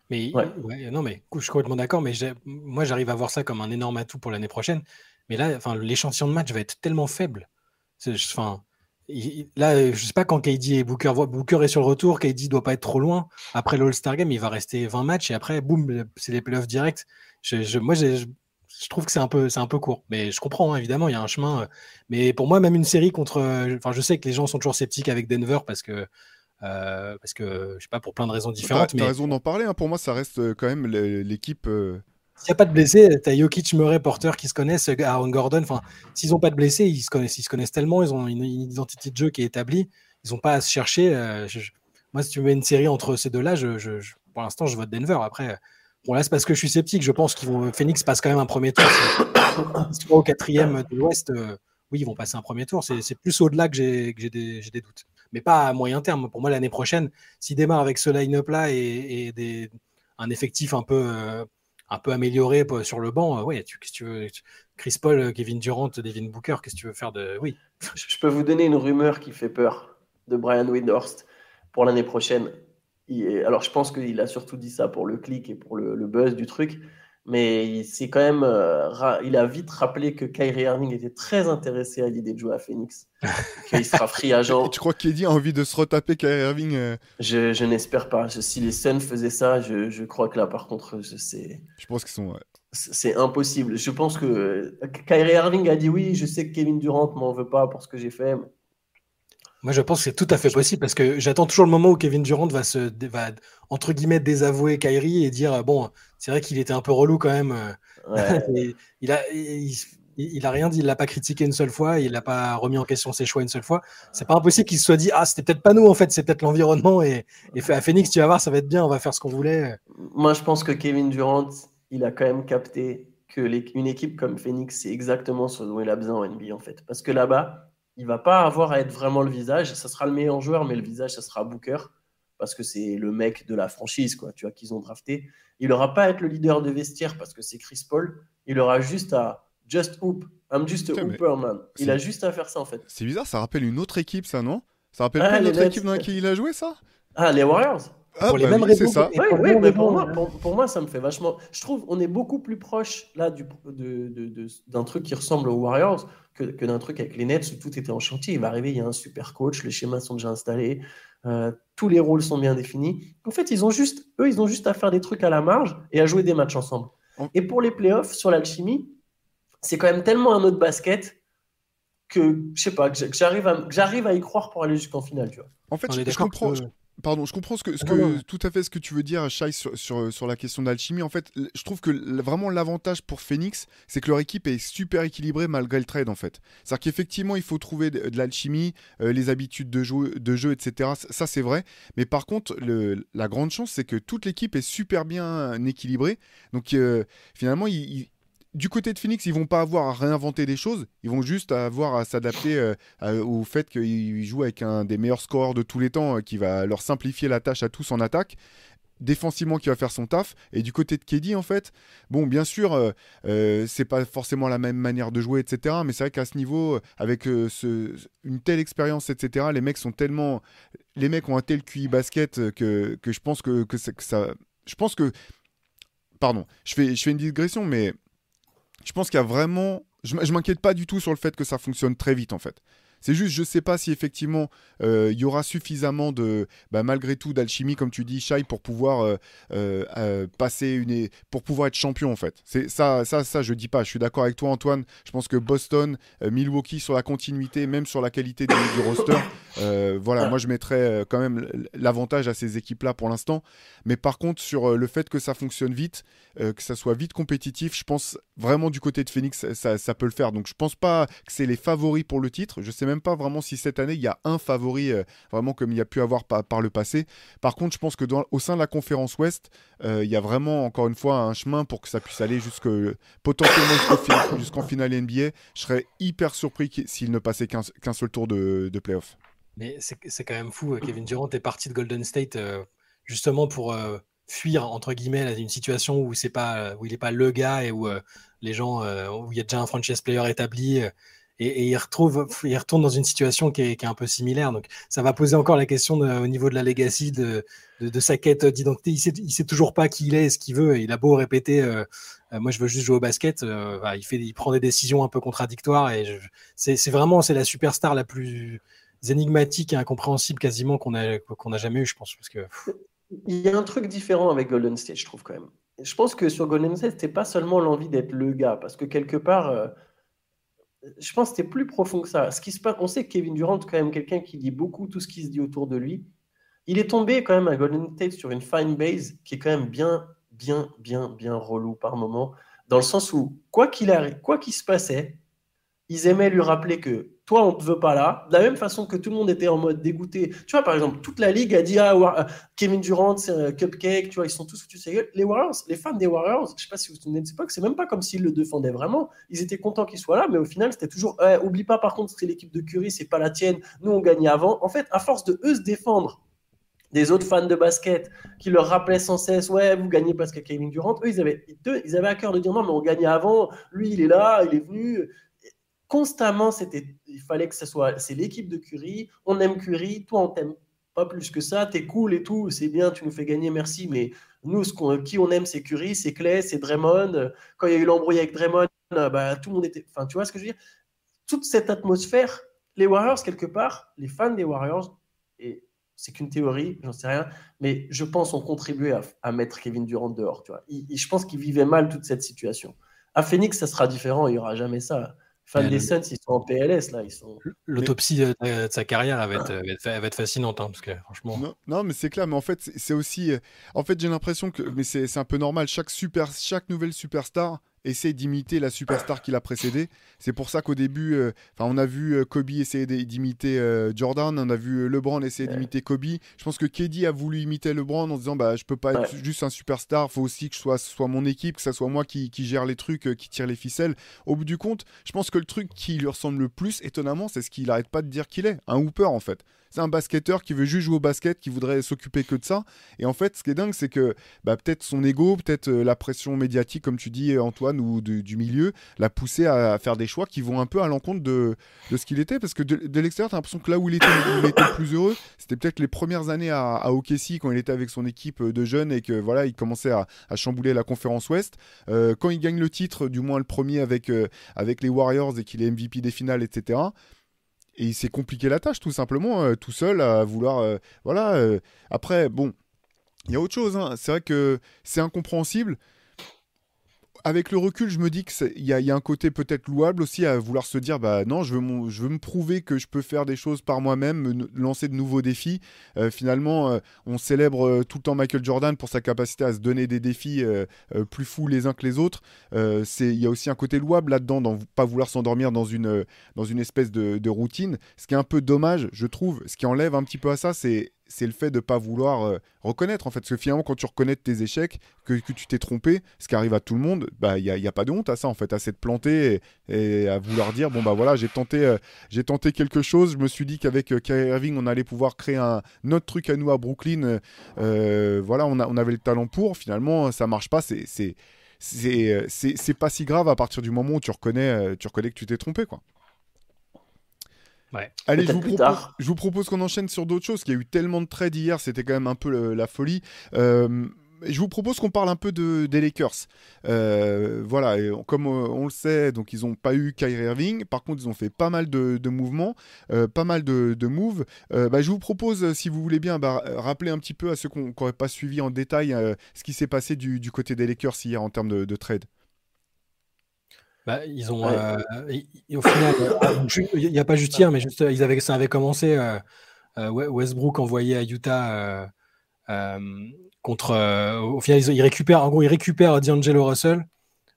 Speaker 2: Mais
Speaker 3: Ouais.
Speaker 2: ouais, non, mais je suis complètement d'accord. Mais moi, j'arrive à voir ça comme un énorme atout pour l'année prochaine. Mais là, enfin, l'échantillon de match va être tellement faible. Enfin, il- là, je sais pas quand KD et Booker, voient- Booker est sur le retour. KD doit pas être trop loin. Après l'All-Star Game, il va rester 20 matchs et après, boum, c'est les playoffs directs. Je, je- moi, je, je trouve que c'est un peu, c'est un peu court. Mais je comprends, hein, évidemment, il y a un chemin. euh, Mais pour moi, même une série contre, euh, enfin, je sais que les gens sont toujours sceptiques avec Denver parce que, euh, parce que, je sais pas, pour plein de raisons
Speaker 1: Tu
Speaker 2: différentes.
Speaker 1: as,
Speaker 2: mais
Speaker 1: raison d'en parler. hein. Pour moi, ça reste euh, quand même l'équipe.
Speaker 2: S'il n'y a pas de blessés, tu as Jokic, Murray, Porter qui se connaissent, Aaron Gordon. Enfin, s'ils n'ont pas de blessés, ils se, connaissent, tellement, ils ont une, identité de jeu qui est établie. Ils n'ont pas à se chercher. euh, moi, si tu mets une série entre ces deux-là, pour l'instant, je vote Denver. Après, bon, là, c'est parce que je suis sceptique. Je pense qu'ils vont. Phoenix passe quand même un premier tour. Au quatrième de l'Ouest, euh, oui, ils vont passer un premier tour. C'est plus au-delà que j'ai des, doutes. Mais pas à moyen terme. Pour moi, l'année prochaine, s'ils démarrent avec ce line-up-là et, un effectif un peu. euh, un peu amélioré sur le banc, euh, ouais, tu, tu veux, Chris Paul, euh, Kevin Durant, Devin Booker, qu'est-ce que tu veux faire de. Oui.
Speaker 3: Je peux vous donner une rumeur qui fait peur de Brian Windhorst pour l'année prochaine. Alors, je pense qu'il a surtout dit ça pour le clic et pour le buzz du truc, mais il s'est quand même, euh, ra- il a vite rappelé que Kyrie Irving était très intéressé à l'idée de jouer à Phoenix, qu'il sera free agent.
Speaker 1: Tu crois qu'Eddie a envie de se retaper Kyrie Irving euh,
Speaker 3: Je, je n'espère pas. Je- si les Suns faisaient ça, je, je crois que là, par contre, sais.
Speaker 1: Je pense qu'ils sont. ouais.
Speaker 3: C'est c'est impossible. Je pense que euh, Kyrie Irving a dit oui, je sais que Kevin Durant m'en veut pas pour ce que j'ai fait. mais
Speaker 2: Moi, je pense que c'est tout à fait possible parce que j'attends toujours le moment où Kevin Durant va se, va, entre guillemets, désavouer Kyrie et dire bon, c'est vrai qu'il était un peu relou quand même. euh,
Speaker 3: ouais.
Speaker 2: Et il a, il- a rien dit, il l'a pas critiqué une seule fois, il n'a pas remis en question ses choix une seule fois. C'est pas impossible qu'il se soit dit ah c'était peut-être pas nous en fait, c'est peut-être l'environnement et, et fait à Phoenix tu vas voir ça va être bien, on va faire ce qu'on voulait.
Speaker 3: Moi, je pense que Kevin Durant, il a quand même capté que les- une équipe comme Phoenix, c'est exactement ce dont il a besoin en NBA, en fait. Parce que là-bas, il va pas avoir à être vraiment le visage. Ça sera le meilleur joueur, mais le visage, ça sera Booker. Parce que c'est le mec de la franchise, quoi, tu vois, qu'ils ont drafté. Il aura pas à être le leader de vestiaire parce que c'est Chris Paul. Il aura juste à just hoop. I'm just a
Speaker 1: Putain,
Speaker 3: hooper, man. Il a juste à faire ça, en fait.
Speaker 1: C'est bizarre, ça rappelle une autre équipe, ça, non? Ça rappelle
Speaker 3: Ah,
Speaker 1: pas une autre
Speaker 3: Nets.
Speaker 1: équipe dans laquelle il a joué, ça?
Speaker 3: Ah, les Warriors
Speaker 1: Ah,
Speaker 2: Pour les mêmes
Speaker 1: oui, c'est
Speaker 2: raisons
Speaker 1: ça.
Speaker 2: Et
Speaker 3: Oui,
Speaker 2: pour
Speaker 3: mais
Speaker 2: mais
Speaker 3: pour moi, pour, pour moi, ça me fait vachement. Je trouve on est beaucoup plus proche là du, de, de- de- d'un truc qui ressemble aux Warriors que, que d'un truc avec les Nets où tout était en chantier. Il va arriver, il y a un super coach, les schémas sont déjà installés, euh, tous les rôles sont bien définis. En fait, ils ont juste, eux, ils ont juste à faire des trucs à la marge et à jouer des matchs ensemble.
Speaker 1: En-
Speaker 3: Et pour les playoffs, sur l'alchimie, c'est quand même tellement un autre basket que je sais pas, que j'arrive à, que j'arrive à y croire pour aller jusqu'en finale, tu vois.
Speaker 1: En fait, je, je comprends,
Speaker 2: que-
Speaker 1: je- pardon, je comprends ce que, ce tout à fait ce que tu veux dire, Shai, sur, sur, sur la question d'alchimie. En fait, je trouve que vraiment l'avantage pour Phoenix, c'est que leur équipe est super équilibrée malgré le trade, en fait. C'est-à-dire qu'effectivement, il faut trouver de, de l'alchimie, euh, les habitudes de jeu, de jeu etc. Ça, c'est vrai. Mais par contre, le- la grande chance, c'est que toute l'équipe est super bien équilibrée. Donc, euh, finalement, ils- du côté de Phoenix, ils vont pas avoir à réinventer des choses, ils vont juste avoir à s'adapter euh, au fait qu'ils jouent avec un des meilleurs scoreurs de tous les temps euh, qui va leur simplifier la tâche à tous en attaque défensivement qui va faire son taf. Et du côté de KD en fait bon bien sûr euh, euh, c'est pas forcément la même manière de jouer etc mais c'est vrai qu'à ce niveau euh, avec une telle expérience etc les mecs sont tellement les mecs ont un tel QI basket que, je pense que ça je pense que pardon je fais, je fais une digression mais je pense qu'il y a vraiment je, m'inquiète pas du tout sur le fait que ça fonctionne très vite en fait c'est juste, je sais pas si effectivement euh, il y aura suffisamment de, bah, malgré tout, d'alchimie, comme tu dis, Shai, pour pouvoir euh, euh, passer une, pour pouvoir être champion en fait. C'est ça, ça, ça, je dis pas. Je suis d'accord avec toi, Antoine. Je pense que Boston, Milwaukee sur la continuité, même sur la qualité du, roster, voilà, moi je mettrais quand même l'avantage à ces équipes-là pour l'instant. Mais par contre, sur le fait que ça fonctionne vite, que ça soit vite compétitif, je pense vraiment du côté de Phoenix, ça, ça peut le faire. Donc je pense pas que c'est les favoris pour le titre. Je sais même pas vraiment si cette année il y a un favori euh, vraiment comme il y a pu avoir par, le passé. Par contre, je pense que au sein de la conférence Ouest, euh, il y a vraiment encore une fois un chemin pour que ça puisse aller jusque potentiellement jusqu'en finale NBA. Je serais hyper surpris s'il ne passait qu'un seul tour de, de playoff.
Speaker 2: Mais c'est quand même fou. euh, Kevin Durant est parti de Golden State justement pour fuir entre guillemets là, une situation où c'est pas où il est pas le gars et où les gens où il y a déjà un franchise player établi et, il retrouve il retourne dans une situation qui est, un peu similaire. Donc ça va poser encore la question au niveau de la legacy de, sa quête d'identité. Il sait il sait toujours pas qui il est, et ce qu'il veut. Il a beau répéter. euh, euh, moi, je veux juste jouer au basket. euh, il prend des décisions un peu contradictoires et c'est c'est vraiment c'est la superstar la plus énigmatique et incompréhensible quasiment qu'on a qu'on a jamais eu, je pense, parce que
Speaker 3: Il y a un truc différent avec Golden State, je trouve quand même. Je pense que sur Golden State, c'était pas seulement l'envie d'être le gars, parce que quelque part, je pense que c'était plus profond que ça. Ce qui se passe, on sait que Kevin Durant, quand même, quelqu'un qui dit beaucoup tout ce qui se dit autour de lui. Il est tombé quand même à Golden State sur une fine base qui est quand même bien, bien, bien, bien relou par moment, dans le sens où quoi qu'il arrive, quoi qu'il se passait, ils aimaient lui rappeler que toi, on ne te veut pas là. De la même façon que tout le monde était en mode dégoûté. Tu vois, par exemple, toute la ligue a dit Ah, euh, Kevin Durant, c'est un cupcake. Tu vois, ils sont tous foutus sa gueule. Les Warriors, les fans des Warriors, je ne sais pas si vous vous souvenez de cette époque, c'est même pas comme s'ils le défendaient vraiment. Ils étaient contents qu'il soit là, mais au final, c'était toujours Eh, Oublie pas, par contre, c'est l'équipe de Curry, c'est pas la tienne. Nous, on gagnait avant. En fait, à force de eux se défendre des autres fans de basket qui leur rappelaient sans cesse ouais vous gagnez parce que Kevin Durant eux ils avaient ils avaient à cœur de dire non mais on gagnait avant lui il est là il est venu constamment il fallait que ce soit c'est l'équipe de Curry on aime Curry toi on t'aime pas plus que ça t'es cool et tout c'est bien tu nous fais gagner merci mais nous ce qui on aime c'est Curry c'est Clay c'est Draymond quand il y a eu l'embrouille avec Draymond euh, bah, tout le monde était enfin tu vois ce que je veux dire? Toute cette atmosphère les Warriors quelque part les fans des Warriors et c'est qu'une théorie, j'en sais rien, mais je pense ont contribué à, à mettre Kevin Durant dehors. Tu vois. Je pense qu'ils vivaient mal toute cette situation. À Phoenix, ça sera différent, il n'y aura jamais ça. Fans
Speaker 2: Ouais,
Speaker 3: des
Speaker 2: le-
Speaker 3: Suns, ils sont en PLS, là, ils sont...
Speaker 2: l'autopsie de, de sa carrière elle va être, elle va être, elle va être fascinante, hein, parce que franchement.
Speaker 1: Non, non, mais c'est clair, mais en fait, c'est aussi. euh, En fait, j'ai l'impression que. Mais c'est c'est un peu normal. Chaque, super, chaque nouvelle superstar essaie d'imiter la superstar qui l'a précédé. C'est pour ça qu'au début, euh, on a vu euh, Kobe essayer d'imiter euh, Jordan, on a vu euh, LeBron essayer
Speaker 3: Ouais.
Speaker 1: d'imiter Kobe. Je pense que KD a voulu imiter LeBron en disant bah je peux pas être juste un superstar, faut aussi que ce soit mon équipe, que ça soit moi qui, qui gère les trucs, qui tire les ficelles. Au bout du compte, je pense que le truc qui lui ressemble le plus, étonnamment, c'est ce qu'il arrête pas de dire qu'il est, un hooper en fait. C'est un basketteur qui veut juste jouer au basket, qui voudrait s'occuper que de ça. Et en fait, ce qui est dingue, c'est que bah, peut-être son ego, peut-être euh, la pression médiatique, comme tu dis, Antoine, ou du milieu, l'a poussé à, faire des choix qui vont un peu à l'encontre de, ce qu'il était. Parce que de, l'extérieur, tu as l'impression que là où il était, il était le plus heureux, c'était peut-être les premières années à, à OKC, quand il était avec son équipe de jeunes et que voilà, il commençait à, chambouler la conférence Ouest. Euh, quand il gagne le titre, du moins le premier avec, euh, avec les Warriors et qu'il est MVP des finales, etc. Et il s'est compliqué la tâche, tout simplement, euh, tout seul, à vouloir. euh, voilà. euh, après, bon, il y a autre chose. hein. C'est vrai que c'est incompréhensible. Avec le recul, je me dis qu'il y, a- un côté peut-être louable aussi à vouloir se dire bah non, je veux, me prouver que je peux faire des choses par moi-même, me lancer de nouveaux défis. Euh, finalement, euh, on célèbre euh, tout le temps Michael Jordan pour sa capacité à se donner des défis plus fous les uns que les autres. Il y a aussi un côté louable là-dedans, dans pas vouloir s'endormir dans une, dans une espèce de, de routine. Ce qui est un peu dommage, je trouve, ce qui enlève un petit peu à ça, c'est c'est le fait de pas vouloir euh, reconnaître en fait. Parce que finalement quand tu reconnais tes échecs que, tu t'es trompé ce qui arrive à tout le monde bah il y a, y a pas de honte à ça en fait à s'être planté et, à vouloir dire bon bah voilà j'ai tenté euh, tenté quelque chose. Je me suis dit qu'avec euh, Irving on allait pouvoir créer un autre truc à nous à Brooklyn euh, voilà on, avait le talent pour. Finalement ça marche pas. C'est c'est c'est pas si grave à partir du moment où tu reconnais tu reconnais que tu t'es trompé quoi
Speaker 2: Ouais.
Speaker 1: Allez, je vous,
Speaker 3: plus
Speaker 1: propose,
Speaker 3: tard.
Speaker 1: je vous propose qu'on enchaîne sur d'autres choses. Il y a eu tellement de trades hier, c'était quand même un peu le- la folie. Euh, je vous propose qu'on parle un peu de, des Lakers. Euh, voilà, et on- comme euh, on le sait, donc ils n'ont pas eu Kyrie Irving. Par contre, ils ont fait pas mal de, de mouvements, euh, pas mal de, de moves. Euh, bah, je vous propose, si vous voulez bien, bah, rappeler un petit peu à ceux qui n'auraient pas suivi en détail euh, ce qui s'est passé du, du côté des Lakers hier en termes de, de trade.
Speaker 2: Bah, ils ont,
Speaker 3: Ouais.
Speaker 2: euh, et- et au final, euh, ju- il n'y a pas juste hier, mais juste, euh, ils avaient, ça avait commencé. euh, We- Westbrook envoyé à Utah contre. au final, ils, ils récupèrent, en gros, ils récupèrent D'Angelo Russell.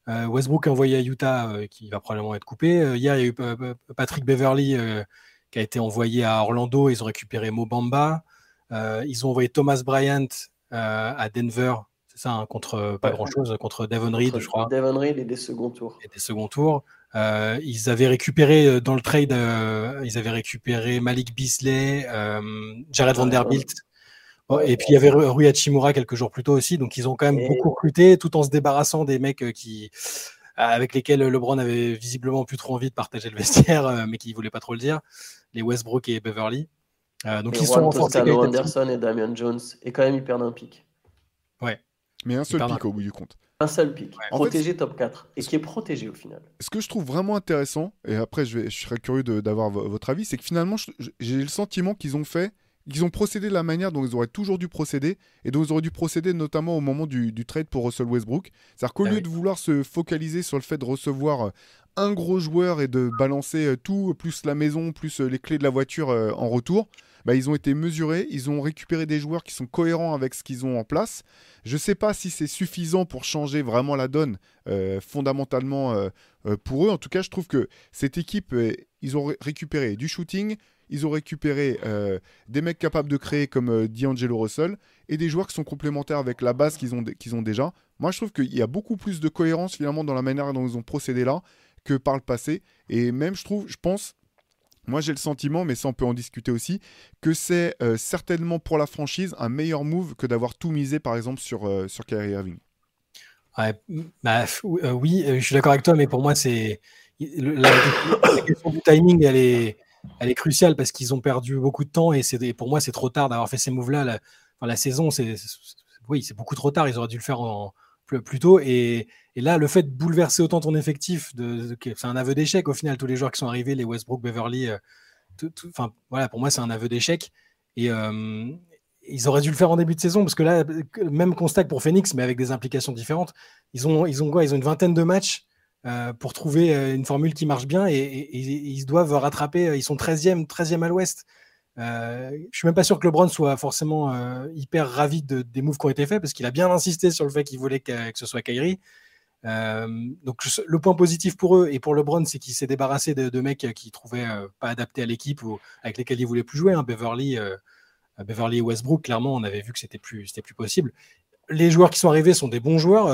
Speaker 2: Westbrook envoyé à Utah, qui va probablement être coupé. Hier, il y a eu Patrick Beverly qui a été envoyé à Orlando. Ils ont récupéré Mobamba. Ils ont envoyé Thomas Bryant à Denver. Ça, hein, contre euh, pas
Speaker 3: Ouais.
Speaker 2: grand-chose, contre Devon Reed, je crois
Speaker 3: Devon Reed et des seconds tours.
Speaker 2: et des seconds tours. Euh, ils avaient récupéré euh, dans le trade, euh, ils avaient récupéré Malik Beasley, euh, Jared
Speaker 3: Ouais,
Speaker 2: Vanderbilt.
Speaker 3: Ouais.
Speaker 2: et puis il y avait Ru- Rui Hachimura quelques jours plus tôt aussi. Donc ils ont quand même
Speaker 3: Et-
Speaker 2: beaucoup recruté tout en se débarrassant des mecs qui, avec lesquels LeBron avait visiblement plus trop envie de partager le vestiaire, mais qui voulaient pas trop le dire. Les Westbrook et Beverly. Donc
Speaker 3: Et
Speaker 2: ils sont
Speaker 3: Juan
Speaker 2: renforcés.
Speaker 3: Toscano
Speaker 2: qualitativement.
Speaker 3: Anderson et Damian Jones. Et quand même, ils perdent un pic.
Speaker 1: Mais un seul pic au bout du compte.
Speaker 3: Un seul pic.
Speaker 1: En fait,
Speaker 3: protégé top 4. Et qui est protégé au final.
Speaker 1: ce que je trouve vraiment intéressant, et après je, vais, je serais curieux d'avoir vo- votre avis, c'est que finalement j'ai le sentiment qu'ils ont fait, qu'ils ont procédé de la manière dont ils auraient toujours dû procéder, et dont ils auraient dû procéder notamment au moment du, du trade pour Russell Westbrook. C'est-à-dire qu'au
Speaker 2: Ah
Speaker 1: lieu
Speaker 2: oui.
Speaker 1: de vouloir se focaliser sur le fait de recevoir euh, un gros joueur et de balancer euh, tout, plus la maison, plus euh, les clés de la voiture en retour, bah, ils ont été mesurés, ils ont récupéré des joueurs qui sont cohérents avec ce qu'ils ont en place. Je ne sais pas si c'est suffisant pour changer vraiment la donne euh, fondamentalement euh, euh, pour eux. En tout cas, je trouve que cette équipe, ils ont ré- récupéré du shooting, ils ont récupéré des mecs capables de créer comme D'Angelo Russell et des joueurs qui sont complémentaires avec la base qu'ils ont déjà. Moi, je trouve qu'il y a beaucoup plus de cohérence finalement dans la manière dont ils ont procédé là que par le passé. Et même, je trouve, je pense, moi j'ai le sentiment, mais ça on peut en discuter aussi, que c'est euh, certainement pour la franchise un meilleur move que d'avoir tout misé par exemple sur, euh, sur Kyrie Irving.
Speaker 2: Bah, euh, oui, je suis d'accord avec toi, mais pour moi, c'est la, question du timing, elle est, elle est cruciale parce qu'ils ont perdu beaucoup de temps et pour moi, c'est trop tard d'avoir fait ces moves-là. La, enfin, la saison, c'est oui, c'est beaucoup trop tard. Ils auraient dû le faire en, plus tôt. Et, là, le fait de bouleverser autant ton effectif, c'est un aveu d'échec au final. Tous les joueurs qui sont arrivés, les Westbrook, Beverly, euh, tout- voilà, pour moi, c'est un aveu d'échec. Et euh, ils auraient dû le faire en début de saison parce que là, même constat pour Phoenix, mais avec des implications différentes. Ils ont, ils ont quoi? Ils ont une vingtaine de matchs euh, pour trouver une formule qui marche bien et, ils doivent rattraper. Ils sont 13e, 13e à l'ouest. Euh, je suis même pas sûr que LeBron soit forcément euh, hyper ravi de- des moves qui ont été faits parce qu'il a bien insisté sur le fait qu'il voulait que, ce soit Kyrie. Euh, donc le point positif pour eux et pour LeBron, c'est qu'il s'est débarrassé de, de mecs qui trouvaient euh, pas adaptés à l'équipe ou avec lesquels il voulait plus jouer. Hein. Beverly, et Westbrook, clairement, on avait vu que c'était plus, plus possible. Les joueurs qui sont arrivés sont des bons joueurs.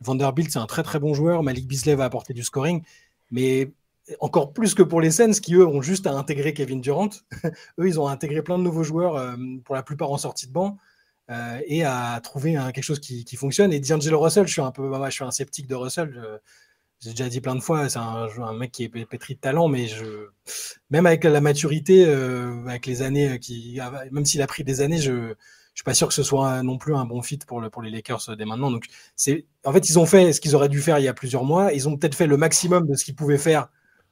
Speaker 2: Vanderbilt, c'est un très très bon joueur. Malik Beasley va apporter du scoring, mais encore plus que pour les Suns, qui eux ont juste à intégrer Kevin Durant. eux, ils ont intégré plein de nouveaux joueurs, euh, pour la plupart en sortie de banc. Euh, et à trouver un, quelque chose qui, fonctionne. Et D'Angelo Russell, je suis un peu, moi, je suis un sceptique de Russell. J'ai déjà dit plein de fois, c'est un, mec qui est pétri de talent, mais même avec la maturité, euh, avec les années, même s'il a pris des années, je, je suis pas sûr que ce soit non plus un bon fit pour, le, pour les Lakers dès maintenant. Donc, en fait, ils ont fait ce qu'ils auraient dû faire il y a plusieurs mois. Ils ont peut-être fait le maximum de ce qu'ils pouvaient faire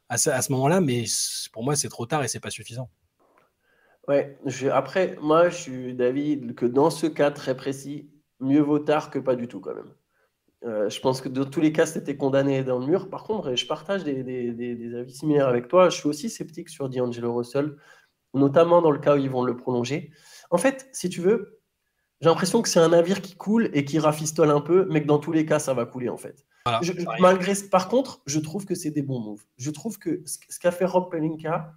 Speaker 2: à ce, moment-là, mais pour moi, c'est trop tard et c'est pas suffisant.
Speaker 3: Ouais, après, moi, je suis d'avis que dans ce cas très précis, mieux vaut tard que pas du tout, quand même. Euh, je pense que dans tous les cas, c'était condamné dans le mur. Par contre, je partage des, des, avis similaires avec toi. Je suis aussi sceptique sur D'Angelo Russell, notamment dans le cas où ils vont le prolonger. En fait, si tu veux, j'ai l'impression que c'est un navire qui coule et qui rafistole un peu, mais que dans tous les cas, ça va couler, en fait. Voilà, je, malgré, par contre, je trouve que c'est des bons moves. Je trouve que ce qu'a fait Rob Pelinka,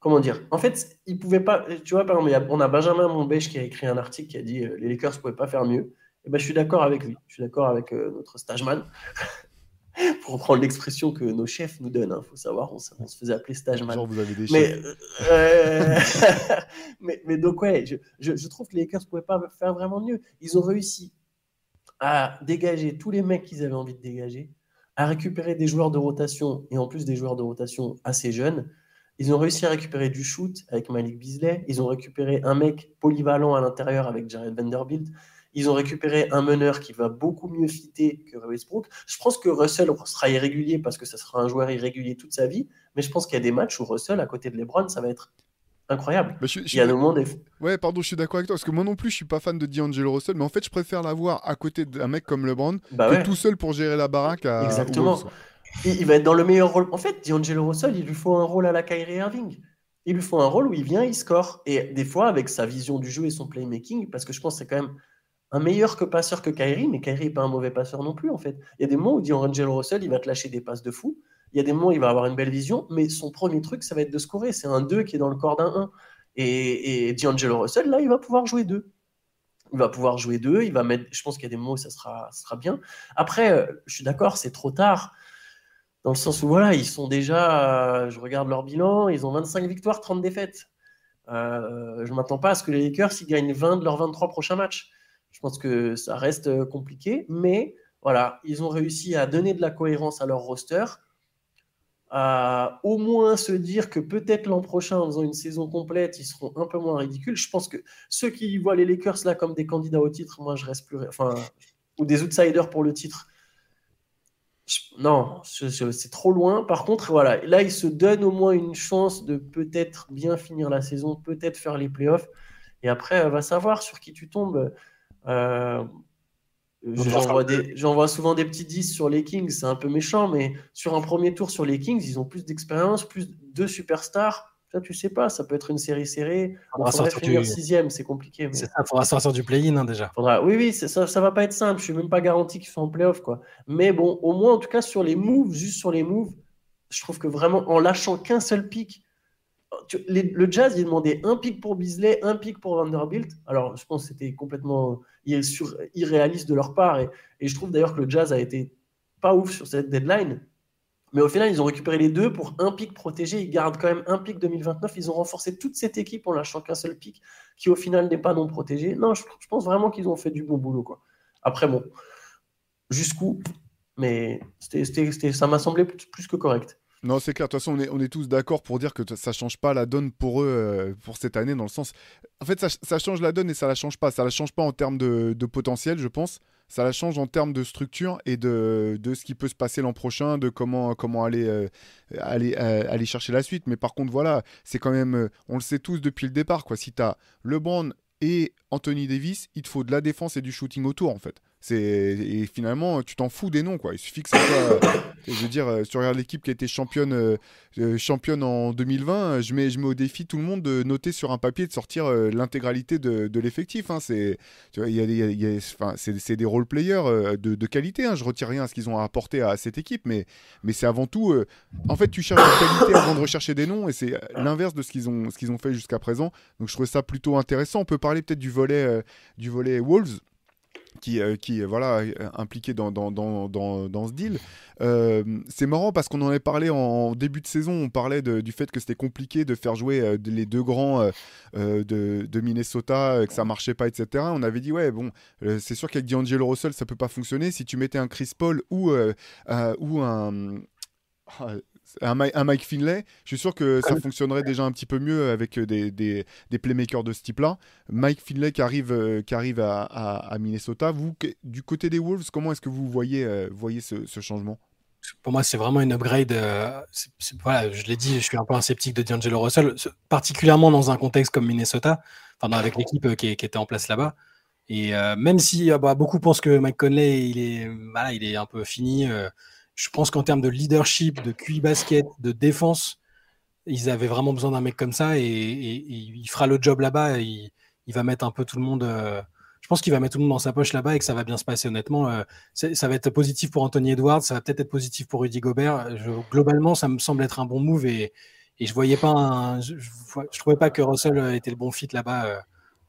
Speaker 3: comment dire En fait, il pouvait pas. Tu vois, par exemple, on a Benjamin Monbèche qui a écrit un article qui a dit euh, les Lakers ne pouvaient pas faire mieux. Et ben, je suis d'accord avec lui. Je suis d'accord avec euh, notre stageman. Pour reprendre l'expression que nos chefs nous donnent, il hein, faut savoir, on, on, se faisait appeler stageman.
Speaker 1: Genre, vous avez des
Speaker 3: mais, euh, mais, mais, donc, ouais, je, je, je trouve que les Lakers ne pouvaient pas faire vraiment mieux. Ils ont réussi à dégager tous les mecs qu'ils avaient envie de dégager, à récupérer des joueurs de rotation, et en plus des joueurs de rotation assez jeunes. Ils ont réussi à récupérer du shoot avec Malik Beasley. Ils ont récupéré un mec polyvalent à l'intérieur avec Jared Vanderbilt. Ils ont récupéré un meneur qui va beaucoup mieux fitter que Westbrook. Je pense que Russell sera irrégulier parce que ça sera un joueur irrégulier toute sa vie. Mais je pense qu'il y a des matchs où Russell, à côté de LeBron, ça va être incroyable.
Speaker 1: Bah, je, je,
Speaker 3: Il y a le monde.
Speaker 1: Ouais, pardon, je suis d'accord avec toi parce que moi non plus, je suis pas fan de D'Angelo Russell, mais en fait, je préfère l'avoir à côté d'un mec comme LeBron
Speaker 3: bah
Speaker 1: que
Speaker 3: ouais.
Speaker 1: tout seul pour gérer la baraque. À...
Speaker 3: Exactement. Il, il va être dans le meilleur rôle. En fait, D'Angelo Russell, il lui faut un rôle à la Kyrie Irving. Il lui faut un rôle où il vient, il score. Et des fois, avec sa vision du jeu et son playmaking, parce que je pense que c'est quand même un meilleur que passeur que Kyrie, mais Kyrie n'est pas un mauvais passeur non plus, en fait. Il y a des moments où D'Angelo Russell, il va te lâcher des passes de fou. Il y a des moments où il va avoir une belle vision, mais son premier truc, ça va être de scorer. C'est un 2 qui est dans le corps d'un 1. Et, et D'Angelo Russell, là, il va pouvoir jouer 2. Il va pouvoir jouer 2. Il va mettre. Je pense qu'il y a des moments où ça sera, ça sera bien. Après, euh, je suis d'accord, c'est trop tard. Dans le sens où, voilà, ils sont déjà. Euh, je regarde leur bilan, ils ont 25 victoires, 30 défaites. Euh, je ne m'attends pas à ce que les Lakers ils gagnent 20 de leurs 23 prochains matchs. Je pense que ça reste compliqué, mais voilà, ils ont réussi à donner de la cohérence à leur roster, à au moins se dire que peut-être l'an prochain, en faisant une saison complète, ils seront un peu moins ridicules. Je pense que ceux qui voient les Lakers là comme des candidats au titre, moi je reste plus, enfin, ou des outsiders pour le titre. Non, c'est trop loin. Par contre, voilà, là ils se donnent au moins une chance de peut-être bien finir la saison, peut-être faire les playoffs. Et après, va savoir sur qui tu tombes. Euh, J'en vois, des, souvent des petits 10 sur les Kings, c'est un peu méchant, mais sur un premier tour sur les Kings, ils ont plus d'expérience, plus de superstars. Ça, tu sais pas, ça peut être une série serrée. On va finir du... sixième, c'est compliqué. Mais...
Speaker 2: C'est ça, il faudra sortir du play-in hein, déjà.
Speaker 3: Faudra... Oui, oui, ça, ça va pas être simple. Je suis même pas garanti qu'ils soient en playoff, quoi. Mais bon, au moins, en tout cas, sur les moves, juste sur les moves, je trouve que vraiment, en lâchant qu'un seul pic, le Jazz, il demandait un pic pour Beasley, un pic pour Vanderbilt. Alors, je pense que c'était complètement irréaliste de leur part. Et, je trouve d'ailleurs que le Jazz a été pas ouf sur cette deadline. Mais au final, ils ont récupéré les deux pour un pic protégé. Ils gardent quand même un pic 2029. Ils ont renforcé toute cette équipe en lâchant qu'un seul pic qui, au final, n'est pas non protégé. Non, je, pense vraiment qu'ils ont fait du bon boulot. Quoi. Après, bon, jusqu'où? Mais ça m'a semblé plus que correct.
Speaker 1: Non, c'est clair. De toute façon, on est, on est tous d'accord pour dire que ça change pas la donne pour eux euh, pour cette année, dans le sens. En fait, ça, change la donne et ça la change pas. Ça la change pas en termes de, de potentiel, je pense. Ça la change en termes de structure et de, de ce qui peut se passer l'an prochain, de comment, comment aller, euh, aller, euh, aller chercher la suite. Mais par contre, voilà, c'est quand même. on le sait tous depuis le départ, quoi. Si tu as LeBron et Anthony Davis, il te faut de la défense et du shooting autour en fait. Et finalement tu t'en fous des noms quoi. Il suffit que ça soit. je veux dire, euh, si tu regardes l'équipe qui a été championne, euh, euh, championne en 2020, je mets, je mets au défi tout le monde de noter sur un papier de sortir l'intégralité de, de l'effectif. hein. C'est, des- il y a- il y a- enfin, c'est, c'est des role players euh, de, de qualité. hein. Je retire rien à ce qu'ils ont apporté à cette équipe, mais, mais c'est avant tout. en fait, tu cherches la qualité avant de rechercher des noms, et c'est l'inverse de ce qu'ils ont, ce qu'ils ont fait jusqu'à présent. Donc je trouvais ça plutôt intéressant. On peut parler peut-être du volet, du volet Wolves qui, euh, qui est voilà, euh, impliqué dans, dans, dans, dans, ce deal. Euh, c'est marrant parce qu'on en avait parlé en début de saison, on parlait du fait que c'était compliqué de faire jouer euh, les deux grands euh, euh, de, de Minnesota, euh, que ça marchait pas, etc. On avait dit, ouais, bon, euh, c'est sûr qu'avec D'Angelo Russell, ça peut pas fonctionner. Si tu mettais un Chris Paul ou, euh, euh, ou un... un, Mi- un Mike Finlay, je suis sûr que ça fonctionnerait déjà un petit peu mieux avec euh, des, des, des playmakers de ce type-là. Mike Finlay qui arrive, euh, qui arrive à, à- à Minnesota. Vous, du côté des Wolves, comment est-ce que vous voyez, euh, voyez ce, ce changement?
Speaker 2: Pour moi, c'est vraiment une upgrade. euh, voilà, je l'ai dit, je suis un peu un sceptique de D'Angelo Russell, particulièrement dans un contexte comme Minnesota, enfin, avec l'équipe qui, était en place là-bas. Et même si bah, beaucoup pensent que Mike Conley, il est, voilà, il est un peu fini, je pense qu'en termes de leadership, de QI basket, de défense, ils avaient vraiment besoin d'un mec comme ça et, il fera le job là-bas. Il, il va mettre un peu tout le monde. euh, je pense qu'il va mettre tout le monde dans sa poche là-bas et que ça va bien se passer. Honnêtement, euh, ça va être positif pour Anthony Edwards, ça va peut-être être positif pour Rudy Gobert. Globalement, ça me semble être un bon move et, et je voyais pas, je, je, trouvais pas que Russell était le bon fit là-bas euh,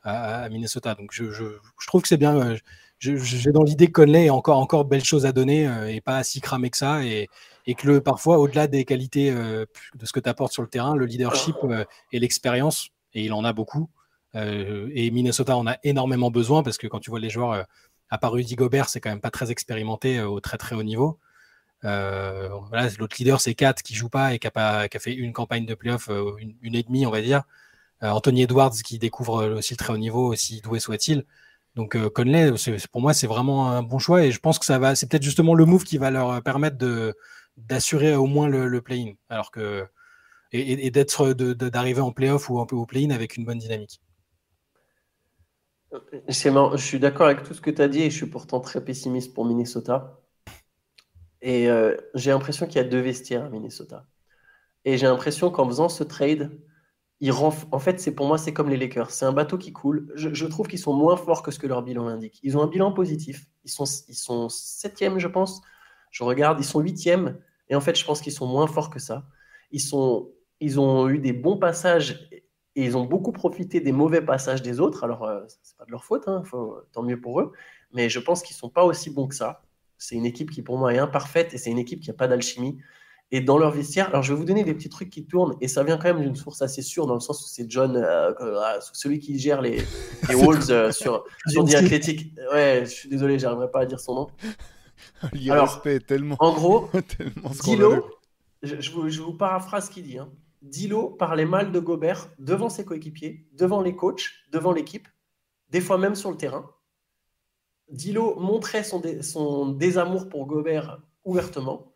Speaker 2: à, Minnesota. Donc je trouve que c'est bien. J'ai dans l'idée que Conley a encore encore belle chose à donner euh, et pas si cramé que ça et, et que le, parfois au-delà des qualités euh, de ce que tu apportes sur le terrain, le leadership euh, et l'expérience et il en a beaucoup. Et Minnesota en a énormément besoin parce que quand tu vois les joueurs, à part Rudy Gobert, c'est quand même pas très expérimenté au très très haut niveau. Voilà, L'autre leader, c'est Kat qui joue pas et qui a, pas, qui a fait une campagne de playoff, une, une et demie, on va dire. Anthony Edwards qui découvre aussi le très haut niveau, aussi doué soit-il. Donc euh, Conley, pour moi, c'est vraiment un bon choix et je pense que ça va, c'est peut-être justement le move qui va leur permettre de d'assurer au moins le, play-in, alors que et, d'être d'arriver en playoff ou un peu au play-in avec une bonne dynamique.
Speaker 3: Marrant, je suis d'accord avec tout ce que tu as dit et je suis pourtant très pessimiste pour Minnesota. Et euh, j'ai l'impression qu'il y a deux vestiaires à Minnesota. Et j'ai l'impression qu'en faisant ce trade, en fait, c'est pour moi, c'est comme les Lakers. C'est un bateau qui coule. Je, trouve qu'ils sont moins forts que ce que leur bilan indique. Ils ont un bilan positif. Ils sont, ils sont septième, je pense. Je regarde, ils sont huitième. Et en fait, je pense qu'ils sont moins forts que ça. Ils, sont, ils ont eu des bons passages et ils ont beaucoup profité des mauvais passages des autres. Alors, euh, c'est pas de leur faute, hein, tant mieux pour eux. Mais je pense qu'ils sont pas aussi bons que ça. C'est une équipe qui, pour moi, est imparfaite et c'est une équipe qui n'a pas d'alchimie. Et dans leur vestiaire, alors je vais vous donner des petits trucs qui tournent et ça vient quand même d'une source assez sûre dans le sens où c'est John, euh, euh, celui qui gère les, les Wolves euh, sur, sur The Athletic. Ouais, je suis désolé, j'arriverai pas à dire son nom.
Speaker 1: Est tellement,
Speaker 3: En gros,
Speaker 1: tellement.
Speaker 3: Dilo, je, je vous, je vous paraphrase ce qu'il dit. Hein. Dilo parlait mal de Gobert devant ses coéquipiers, devant les coachs, devant l'équipe, des fois même sur le terrain. Dilo montrait son, dé- son désamour pour Gobert ouvertement.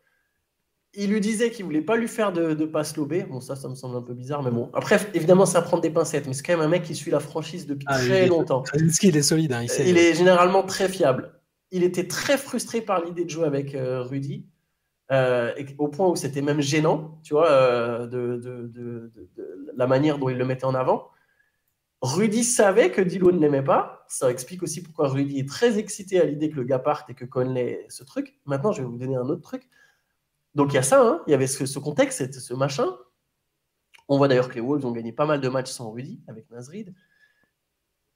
Speaker 3: Il lui disait qu'il voulait pas lui faire de, de passe lobée. Bon, ça, ça me semble un peu bizarre, mais bon. Après, évidemment, ça prend des pincettes, mais c'est quand même un mec qui suit la franchise depuis
Speaker 2: Ah, il
Speaker 3: très
Speaker 2: est-
Speaker 3: longtemps.
Speaker 2: Il est solide. hein, il sait-
Speaker 3: Il est généralement très fiable. Il était très frustré par l'idée de jouer avec euh, Rudy, euh, et au point où c'était même gênant, tu vois, euh, de la manière dont il le mettait en avant. Rudy savait que Dilo ne l'aimait pas. Ça explique aussi pourquoi Rudy est très excité à l'idée que le gars parte et que Conley ce truc. Maintenant, je vais vous donner un autre truc. Donc il y a ça, hein. il y avait ce, ce contexte, ce machin. On voit d'ailleurs que les Wolves ont gagné pas mal de matchs sans Rudy avec Nasrid.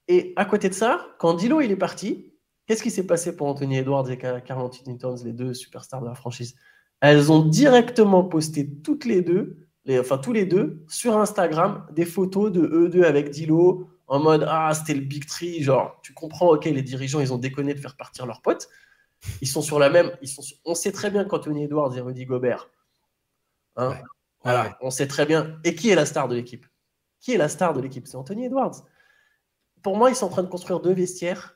Speaker 3: Et à côté de ça, quand Dilo il est parti, qu'est-ce qui s'est passé pour Anthony Edwards et Carl Anthony Towns, les deux superstars de la franchise? Elles ont directement posté toutes les deux, enfin tous les deux, sur Instagram, des photos de eux deux avec Dilo en mode ah c'était le big tree, genre tu comprends, ok les dirigeants ils ont déconné de faire partir leurs potes, ils sont sur la même, ils sont, sur- on sait très bien qu'Anthony Edwards et Rudy Gobert, hein,
Speaker 2: Ouais.
Speaker 3: voilà,
Speaker 2: Ouais.
Speaker 3: on sait très bien. Et qui est la star de l'équipe? Qui est la star de l'équipe? C'est Anthony Edwards pour moi, ils sont en train de construire deux vestiaires.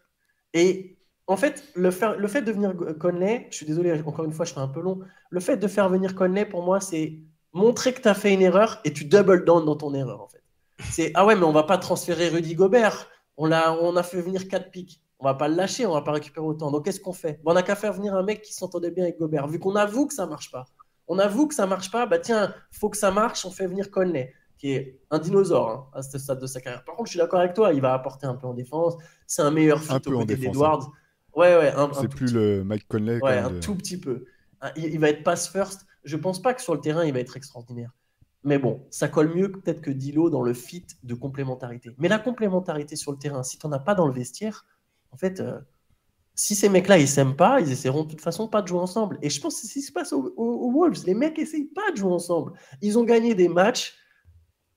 Speaker 3: Et en fait, le, faire- le fait de venir Conley, je suis désolé, encore une fois, je fais un peu long. Le fait de faire venir Conley, pour moi, c'est montrer que tu as fait une erreur et tu double down dans ton erreur, en fait. C'est ah ouais, mais on va pas transférer Rudy Gobert. On a, on a fait venir 4 pics. On va pas le lâcher, on va pas récupérer autant. Donc qu'est-ce qu'on fait? Bon, On n'a qu'à faire venir un mec qui s'entendait bien avec Gobert. Vu qu'on avoue que ça marche pas. On avoue que ça marche pas, bah tiens, faut que ça marche, on fait venir Conley, qui est un dinosaure hein, à ce stade de sa carrière. Par contre, je suis d'accord avec toi, il va apporter un peu en défense. C'est un meilleur fit au côté d'Edwards. Ouais, ouais, un
Speaker 1: C'est plus
Speaker 3: petit
Speaker 1: le Mike Conley.
Speaker 3: Ouais, un
Speaker 1: de-
Speaker 3: tout petit peu. Il, il va être pass first. Je pense pas que sur le terrain, il va être extraordinaire. Mais bon, ça colle mieux peut-être que Dilo dans le fit de complémentarité. Mais la complémentarité sur le terrain, si tu n'en as pas dans le vestiaire, en fait, euh, si ces mecs-là, ils s'aiment pas, ils essaieront de toute façon pas de jouer ensemble. Et je pense que c'est ce qui se passe aux, Wolves. Les mecs essayent pas de jouer ensemble. Ils ont gagné des matchs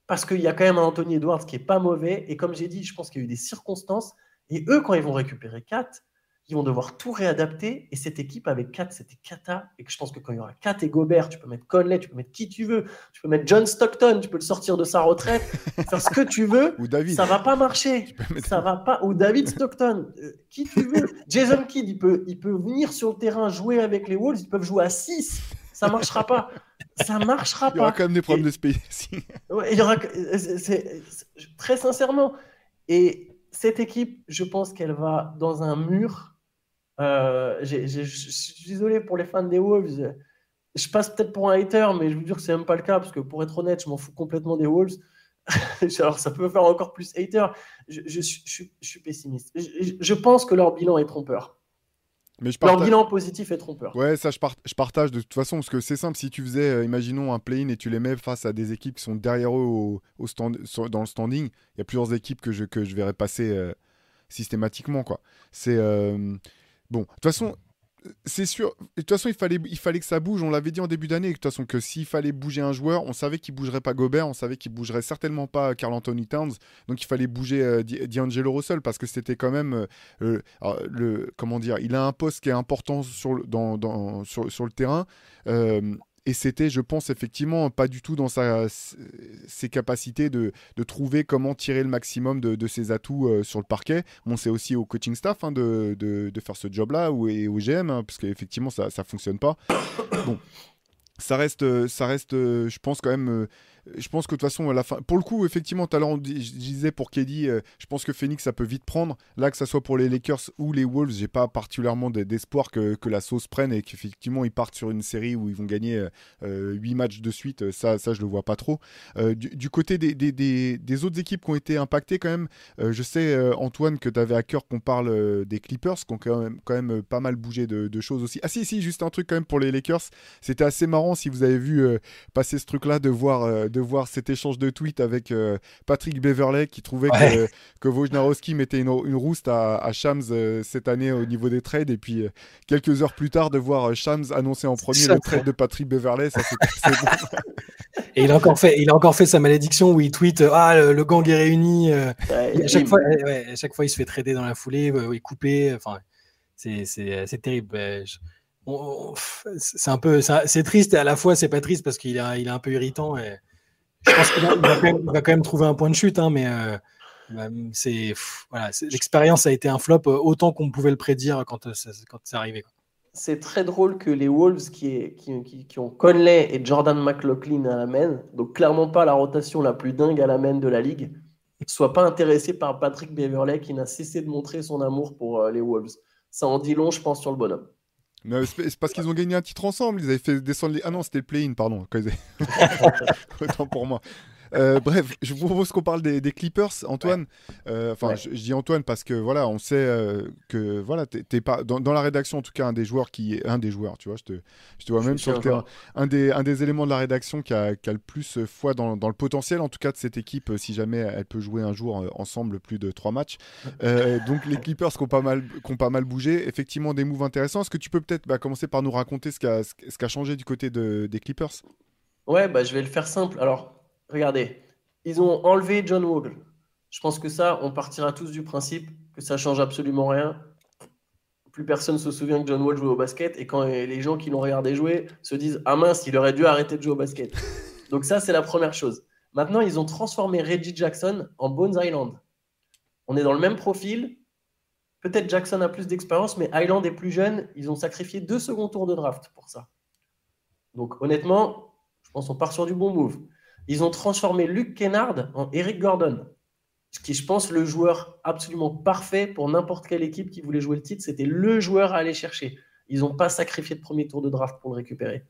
Speaker 3: parce qu'il y a quand même un Anthony Edwards qui est pas mauvais. Et comme j'ai dit, je pense qu'il y a eu des circonstances. Et eux, quand ils vont récupérer 4, ils vont devoir tout réadapter. Et cette équipe avec 4, c'était cata. Et que je pense que quand il y aura 4 et Gobert, tu peux mettre Conley, tu peux mettre qui tu veux, tu peux mettre John Stockton, tu peux le sortir de sa retraite, faire ce que tu veux.
Speaker 1: Ou David.
Speaker 3: Ça va pas marcher.
Speaker 1: Mettre-
Speaker 3: Ça va pas. Ou David Stockton, euh, qui tu veux. Jason Kidd, il peut, il peut venir sur le terrain jouer avec les Wolves. Ils peuvent jouer à 6. Ça marchera pas. Ça marchera
Speaker 1: Il y aura
Speaker 3: pas.
Speaker 1: quand même des problèmes
Speaker 3: Et-
Speaker 1: de spacing.
Speaker 3: Ouais, il y aura... c'est- Très sincèrement. Et cette équipe, je pense qu'elle va dans un mur. Euh, je suis désolé pour les fans des Wolves. Je passe peut-être pour un hater, mais je vous jure que c'est même pas le cas, parce que pour être honnête, je m'en fous complètement des Wolves. Alors, ça peut faire encore plus hater. Je, je suis- je suis- je suis pessimiste. Je, pense que leur bilan est trompeur.
Speaker 1: Mais je
Speaker 3: Leur bilan positif est trompeur.
Speaker 1: Ouais, ça je, part- je partage de toute façon parce que c'est simple. Si tu faisais, euh, imaginons un play-in et tu les mets face à des équipes qui sont derrière eux au, au stand, dans le standing, il y a plusieurs équipes que je, que je verrais passer euh, systématiquement quoi. C'est euh, bon. De toute façon, c'est sûr. De toute façon, il fallait, il fallait que ça bouge. On l'avait dit en début d'année. De toute façon, que s'il fallait bouger un joueur, on savait qu'il bougerait pas Gobert, on savait qu'il bougerait certainement pas Carl Anthony Towns. Donc il fallait bouger euh, D'Angelo Russell parce que c'était quand même euh, euh, le comment dire. Il a un poste qui est important sur le, dans, dans- sur, sur le terrain. euh, et c'était, je pense, effectivement, pas du tout dans sa, ses capacités de, de trouver comment tirer le maximum de, de ses atouts euh, sur le parquet. Bon, c'est aussi au coaching staff hein, de, de, faire ce job-là, et au GM, hein, parce qu'effectivement, ça ne fonctionne pas. Bon, ça reste, ça reste je pense quand même... euh, je pense que de toute façon, pour le coup, effectivement, tout à l'heure, je disais pour Keddy, euh, je pense que Phoenix, ça peut vite prendre. Là, que ça soit pour les Lakers ou les Wolves, j'ai pas particulièrement d'espoir que, que la sauce prenne et qu'effectivement, ils partent sur une série où ils vont gagner euh, 8 matchs de suite. Euh, Ça, ça je le vois pas trop. Euh, du, côté des, autres équipes qui ont été impactées, quand même, euh, je sais, euh, Antoine, que tu avais à cœur qu'on parle euh, des Clippers, qui ont quand même, euh, pas mal bougé de, choses aussi. Ah, si, si, juste un truc quand même pour les Lakers. C'était assez marrant si vous avez vu euh, passer ce truc-là de voir, euh, de voir cet échange de tweets avec euh, Patrick Beverley qui trouvait
Speaker 2: Ouais.
Speaker 1: que, que Wojnarowski mettait une, une rouste à, à Shams euh, cette année au niveau des trades. Et puis euh, quelques heures plus tard, de voir euh, Shams annoncer en premier le trade de Patrick Beverley, ça assez bon.
Speaker 2: Et il a encore fait, il a encore fait sa malédiction où il tweet euh, ah le, le gang est réuni. euh,
Speaker 3: Ouais,
Speaker 2: à chaque
Speaker 3: il-
Speaker 2: fois, ouais, à chaque fois, il se fait trader dans la foulée, euh, il est coupé. Enfin, c'est c'est c'est terrible. Je- pff, C'est un peu, c'est c'est triste et à la fois c'est pas triste parce qu'il est, il est un peu irritant. Et je pense qu'il va, quand même, trouver un point de chute, hein, mais euh, bah, c'est l'expérience a été un flop euh, autant qu'on pouvait le prédire quand euh, c'est arrivé.
Speaker 3: c'est très drôle que les Wolves qui, ont Conley et Jordan McLaughlin à la main, donc clairement pas la rotation la plus dingue à la main de la ligue, soient pas intéressés par Patrick Beverley qui n'a cessé de montrer son amour pour les Wolves. Ça en dit long, je pense, sur le bonhomme.
Speaker 1: Mais c'est c'est parce qu'ils ont gagné un titre ensemble. Ils avaient fait descendre les. Ah non, c'était le play-in, pardon. quand ils avaient- Autant pour moi. Euh, bref, je vous propose qu'on parle des, des Clippers, Antoine. Euh, Enfin,
Speaker 3: Ouais.
Speaker 1: je, je dis Antoine parce que voilà, on sait euh, que voilà, t'es t'es pas dans, dans la rédaction en tout cas un des joueurs qui est un des joueurs, tu vois. Je te, je te vois
Speaker 3: Je
Speaker 1: même sur le terrain, un des un des éléments de la rédaction qui a, qui a le plus foi dans, dans le potentiel en tout cas de cette équipe si jamais elle peut jouer un jour ensemble plus de trois matchs. Euh, donc les Clippers qui ont pas mal qui ont pas mal bougé, effectivement des moves intéressants. Est-ce que tu peux peut-être bah, commencer par nous raconter ce qui a, ce qui a changé du côté de, des Clippers?
Speaker 3: Ouais, bah, je vais le faire simple. Alors, regardez, ils ont enlevé John Wall. Je pense que ça, on partira tous du principe que ça change absolument rien. Plus personne se souvient que John Wall jouait au basket et quand les gens qui l'ont regardé jouer se disent Ah mince, il aurait dû arrêter de jouer au basket. Donc, ça, c'est la première chose. Maintenant, ils ont transformé Reggie Jackson en Bones Island. On est dans le même profil. Peut-être Jackson a plus d'expérience, mais Island est plus jeune. Ils ont sacrifié deux seconds tours de draft pour ça. Donc, honnêtement, je pense qu'on part sur du bon move. Ils ont transformé Luke Kennard en Eric Gordon. qui est, je pense, le joueur absolument parfait pour n'importe quelle équipe qui voulait jouer le titre. C'était le joueur à aller chercher. Ils n'ont pas sacrifié de premier tour de draft pour le récupérer.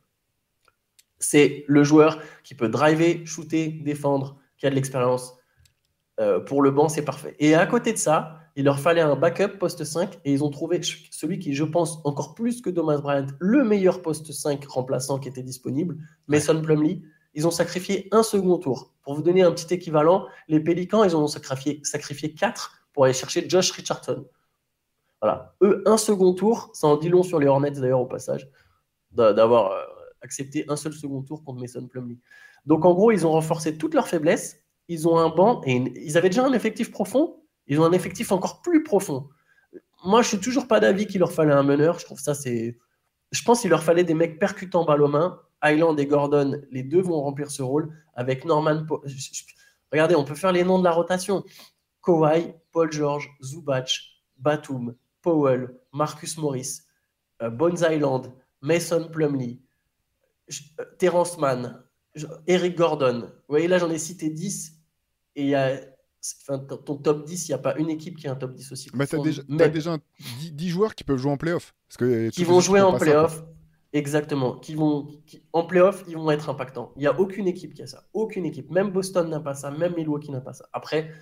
Speaker 3: C'est le joueur qui peut driver, shooter, défendre, qui a de l'expérience. Euh, pour le banc, c'est parfait. Et à côté de ça, il leur fallait un backup poste 5 et ils ont trouvé celui qui, je pense, encore plus que Thomas Bryant, le meilleur poste 5 remplaçant qui était disponible, Mason Plumlee. Ils ont sacrifié un second tour. Pour vous donner un petit équivalent, les Pélicans, ils ont sacrifié, sacrifié 4 pour aller chercher Josh Richardson. Voilà. Eux, un second tour, ça en dit long sur les Hornets d'ailleurs au passage, d'avoir euh, accepté un seul second tour contre Mason Plumlee. Donc en gros, ils ont renforcé toutes leurs faiblesses. Ils ont un banc et ils avaient déjà un effectif profond. Ils ont un effectif encore plus profond. Moi, je suis toujours pas d'avis qu'il leur fallait un meneur. Je trouve ça, c'est. Je pense qu'il leur fallait des mecs percutants balle aux mains. Island et Gordon, les deux vont remplir ce rôle. Avec Norman. Regardez, on peut faire les noms de la rotation. Kawhi, Paul George, Zubac, Batum, Powell, Marcus Morris, euh, Bones Island, Mason Plumley, euh, Terrence Mann, Eric Gordon. Vous voyez, là, j'en ai cité 10. Et il y a ton top 10, il n'y a pas une équipe qui a un top 10 aussi.
Speaker 1: Mais tu as, déjà 10, joueurs qui peuvent jouer en playoff. Que
Speaker 3: qui vont jouer en playoff. Exactement. Qui vont, en playoff, ils vont être impactants. Il n'y a aucune équipe qui a ça. Aucune équipe. Même Boston n'a pas ça. Même Milwaukee n'a pas ça. Après,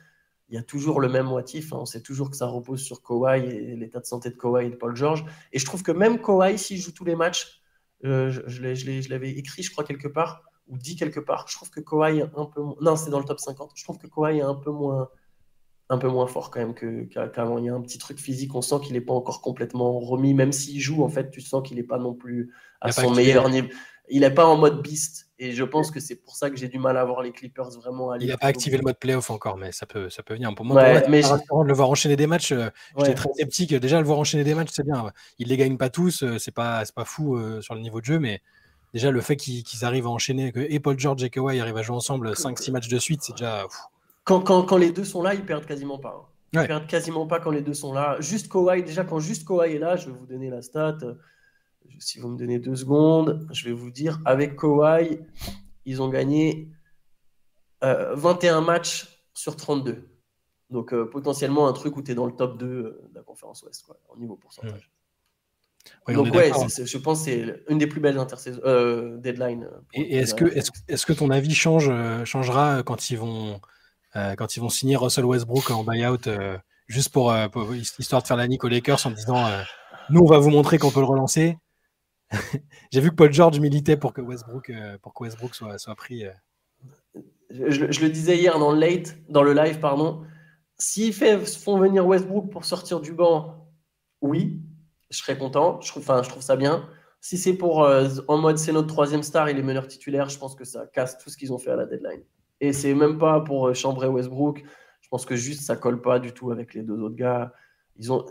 Speaker 3: il y a toujours le même motif. Hein. On sait toujours que ça repose sur Kawhi et l'état de santé de Kawhi et de Paul George. Et je trouve que même Kawhi, s'il joue tous les matchs, euh, je, je l'avais écrit, je crois, quelque part, ou dit quelque part. Je trouve que Kawhi est un peu moins. Non, c'est dans le top 50. Je trouve que Kawhi est un peu moins, un peu moins fort quand même qu'avant. Il y a un petit truc physique. On sent qu'il n'est pas encore complètement remis. Même s'il joue, en fait, tu sens qu'il n'est pas non plus à son meilleur niveau. Il n'est pas en mode beast. Et je pense que c'est pour ça que j'ai du mal à voir les Clippers vraiment aller.
Speaker 2: Il n'a pas activé le mode playoff encore, mais ça peut, ça peut venir. Pour moi, mais de le voir enchaîner des matchs, euh, j'étais très sceptique. Déjà, le voir enchaîner des matchs, c'est bien. Il les gagne pas tous, euh, c'est pas, pas fou euh, sur le niveau de jeu, mais déjà le fait qu'ils arrivent à enchaîner, que et Paul George et Kawhi arrivent à jouer ensemble 5-6 matchs de suite, c'est déjà.
Speaker 3: Quand, quand, quand, les deux sont là, ils perdent quasiment pas. Hein. Ils perdent quasiment pas quand les deux sont là. Juste Kawhi, déjà quand juste Kawhi est là, je vais vous donner la stat. Si vous me donnez deux secondes, je vais vous dire avec Kawhi, ils ont gagné 21 euh, matchs sur 32. Donc euh, potentiellement un truc où tu es dans le top 2 de la conférence Ouest, quoi, au niveau pourcentage. Donc ouais, je pense que c'est une des plus belles euh, deadlines.
Speaker 2: Et, est-ce que, est que ton avis change, euh, changera quand ils, vont, euh, quand ils vont signer Russell Westbrook en buyout juste pour, histoire de faire la nique aux Lakers en disant nous on va vous montrer qu'on peut le relancer. J'ai vu que Paul George militait pour que Westbrook, pour que Westbrook soit, soit pris.
Speaker 3: Je, le disais hier dans le late, dans le live, pardon. S'ils font venir Westbrook pour sortir du banc, oui, je serais content. Je trouve, je trouve ça bien. Si c'est pour euh, en mode c'est notre troisième star, il est meneur titulaire, je pense que ça casse tout ce qu'ils ont fait à la deadline. Et c'est même pas pour euh, chambrer Westbrook. Je pense que juste ça colle pas du tout avec les deux autres gars. Ils ont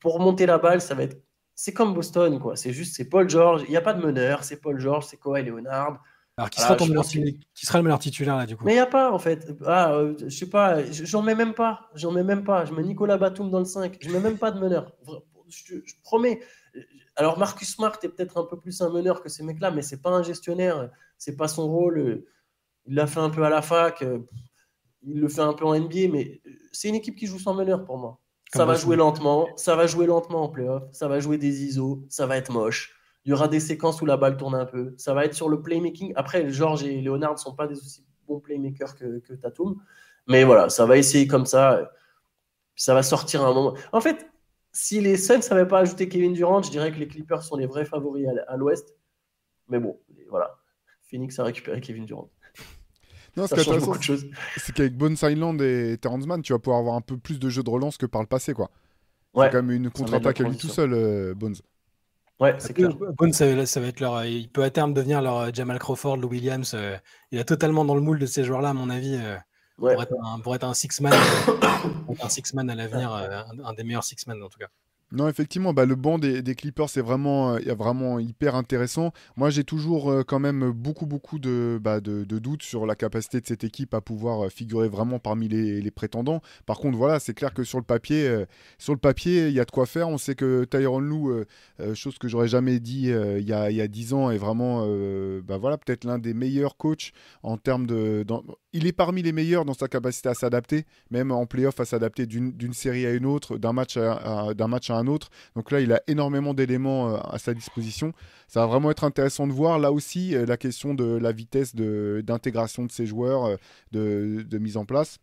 Speaker 3: pour monter la balle, ça va être c'est comme Boston quoi. C'est juste c'est Paul George. Il n'y a pas de meneur. C'est Paul George, c'est Kawhi Leonard.
Speaker 2: Alors qui sera, qui sera le meneur titulaire là du coup?
Speaker 3: Mais il n'y a pas en fait. Ah, euh, je sais pas. J'en mets même pas. J'en mets même pas. Je mets Nicolas Batum dans le 5. Je mets même pas de meneur je, promets. Alors Marcus Smart est peut-être un peu plus un meneur que ces mecs-là, mais c'est pas un gestionnaire, c'est pas son rôle. Il l'a fait un peu à la fac, il le fait un peu en NBA, mais c'est une équipe qui joue sans meneur pour moi. ça va jouer lentement, ça va jouer lentement en playoff, ça va jouer des ISO, ça va être moche. Il y aura des séquences où la balle tourne un peu. Ça va être sur le playmaking. Après, George et Leonard ne sont pas des aussi bons playmakers que, que Tatum. Mais voilà, ça va essayer comme ça. Ça va sortir un moment. En fait, si les Suns n'avaient pas ajouté Kevin Durant, je dirais que les Clippers sont les vrais favoris à, l'Ouest. Mais bon, voilà. Phoenix a récupéré Kevin Durant.
Speaker 1: Non, ce qui est intéressant, c'est qu'avec Bones Island et Terrence Mann, tu vas pouvoir avoir un peu plus de jeux de relance que par le passé. quoi. Ouais, c'est quand même une contre-attaque à lui tout seul, euh, Bones.
Speaker 3: Ouais, c'est clair.
Speaker 2: Bones, ça, va être leur. Il peut à terme devenir leur euh, Jamal Crawford, Lou Williams. Euh, il est totalement dans le moule de ces joueurs-là, à mon avis. Pour, être un, six-man, un six-man à l'avenir, un, des meilleurs six-man en tout cas.
Speaker 1: Non, effectivement, bah, le banc des, Clippers, c'est vraiment, euh, vraiment hyper intéressant. Moi, j'ai toujours euh, quand même beaucoup, beaucoup de, bah, doutes sur la capacité de cette équipe à pouvoir euh, figurer vraiment parmi les, prétendants. Par contre, voilà, c'est clair que sur le papier, sur le il y a de quoi faire. On sait que Tyron Lou, chose que j'aurais jamais dit il y, a, il y a 10 ans, est vraiment, bah, peut-être l'un des meilleurs coachs en termes de. il est parmi les meilleurs dans sa capacité à s'adapter, même en playoff à s'adapter d'une d'une série à une autre, d'un match à, à- d'un match à un autre. Donc là, il a énormément d'éléments euh, à sa disposition. Ça va vraiment être intéressant de voir. Là aussi, euh, la question de la vitesse de- d'intégration de, ces joueurs, euh, de, de mise en place.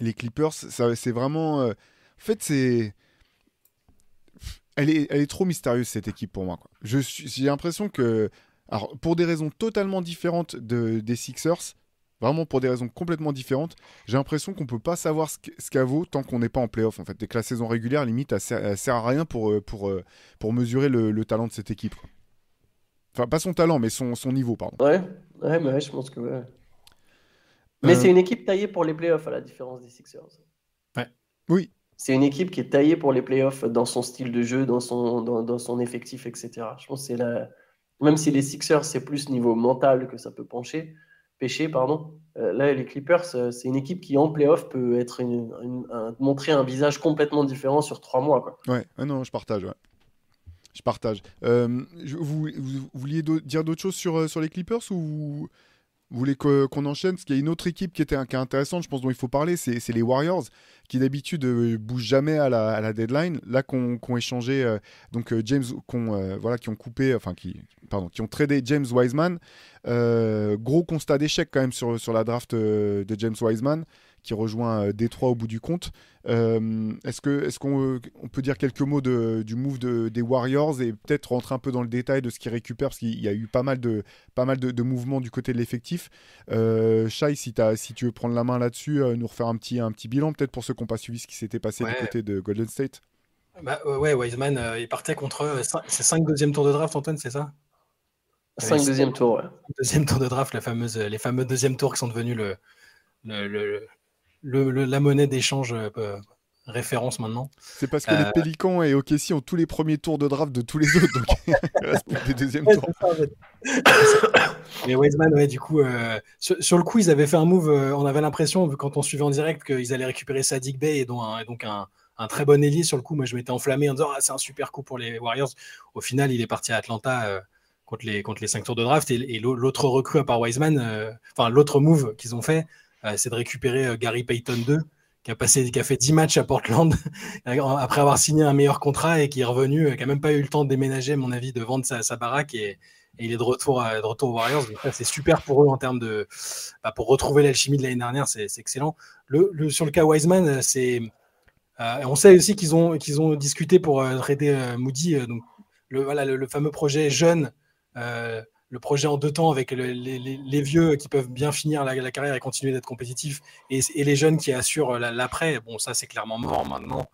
Speaker 1: Les Clippers, c'est vraiment. en fait, c'est. Elle est, elle est trop mystérieuse, cette équipe, pour moi. J'ai l'impression que. Alors, pour des raisons totalement différentes de, des Sixers, vraiment pour des raisons complètement différentes, j'ai l'impression qu'on peut pas savoir ce que- ce qu'elle vaut tant qu'on n'est pas en playoff, en fait. Et que la saison régulière, limite, elle sert, elle sert à rien pour, euh, pour, euh, pour mesurer le, le talent de cette équipe. Enfin, pas son talent, mais son, son niveau, pardon.
Speaker 3: Ouais, ouais, mais ouais, je pense que ouais. Mais
Speaker 1: Euh,
Speaker 3: c'est une équipe taillée pour les playoffs, à la différence des Sixers.
Speaker 1: Oui,
Speaker 3: C'est une équipe qui est taillée pour les playoffs dans son style de jeu, dans son, dans, dans son effectif, etc. Je pense que c'est la... Même si les Sixers, c'est plus niveau mental que ça peut pencher, pêcher, pardon. euh, là, les Clippers, euh, c'est une équipe qui, en playoff, peut être un- montrer un visage complètement différent sur trois mois.
Speaker 1: Ouais, ah non, je partage. Je partage. Euh, vous, vouliez dire d'autres choses sur, sur les Clippers ou vous, voulez qu'on enchaîne? Parce qu'il y a une autre équipe qui, était, qui est intéressante, je pense, dont il faut parler, c'est les Warriors, qui d'habitude ne bougent jamais à la, à la deadline. Là, qu'on ont échangé, euh, donc euh, James, qu'on, euh, voilà, qui ont coupé, enfin, qui, pardon, qui ont tradé James Wiseman. Euh, gros constat d'échec quand même sur, sur la draft euh, de James Wiseman, qui rejoint euh, Détroit au bout du compte. Euh, Est-ce que est-ce qu'on euh, on peut dire quelques mots de, du move de- des Warriors et peut-être rentrer un peu dans le détail de ce qu'ils récupèrent parce qu'il y a eu pas mal de pas mal de, de mouvements du côté de l'effectif. Euh, Shai, si, tu veux prendre la main là-dessus, euh, nous refaire un petit un petit bilan peut-être pour ceux qui n'ont pas suivi ce qui s'était passé du côté de Golden State.
Speaker 2: Bah, ouais, Wiseman, euh, il partait contre c'est 5 deuxième tours de draft, Antoine, c'est ça?
Speaker 3: Cinq
Speaker 2: Ouais,
Speaker 3: deuxième tour, ouais.
Speaker 2: Deuxième tour de draft, la fameuse, les fameux deuxième tours qui sont devenus le, le- le- le- le- la monnaie d'échange euh, euh, référence maintenant.
Speaker 1: C'est parce que
Speaker 2: Euh.
Speaker 1: les Pélicans et OKC ont tous les premiers tours de draft de tous les autres, donc il reste plus que des deuxièmes
Speaker 2: Ouais,
Speaker 1: tours.
Speaker 2: ça. Mais Wiseman, ouais, du coup, euh, sur, sur le coup, ils avaient fait un move. euh, on avait l'impression, quand on suivait en direct, qu'ils allaient récupérer Sadik Bey et donc un, et donc un, un très bon ailier. Sur le coup, moi, je m'étais enflammé en disant ah, c'est un super coup pour les Warriors. Au final, il est parti à Atlanta euh, contre, les, contre les 5 tours de draft. Et, et l'au- l'autre recrue à part Wiseman, euh, enfin, l'autre move qu'ils ont fait, euh, c'est de récupérer euh, Gary Payton 2. Qui a, passé, qui a fait 10 matchs à Portland après avoir signé un meilleur contrat et qui est revenu, euh, qui a même pas eu le temps de déménager, à mon avis, de vendre sa, baraque et, et il est de retour, de retour aux Warriors. C'est super pour eux en termes de. bah, pour retrouver l'alchimie de l'année dernière, c'est excellent. Le, sur le cas Wiseman, euh, c'est. on sait aussi qu'ils ont, qu'ils ont discuté pour traiter Moody. donc le, voilà, le, fameux projet jeune, le projet en deux temps avec le- les, vieux qui peuvent bien finir la, carrière et continuer d'être compétitifs, et, les jeunes qui assurent la- l'après. Bon, ça, c'est clairement mort maintenant.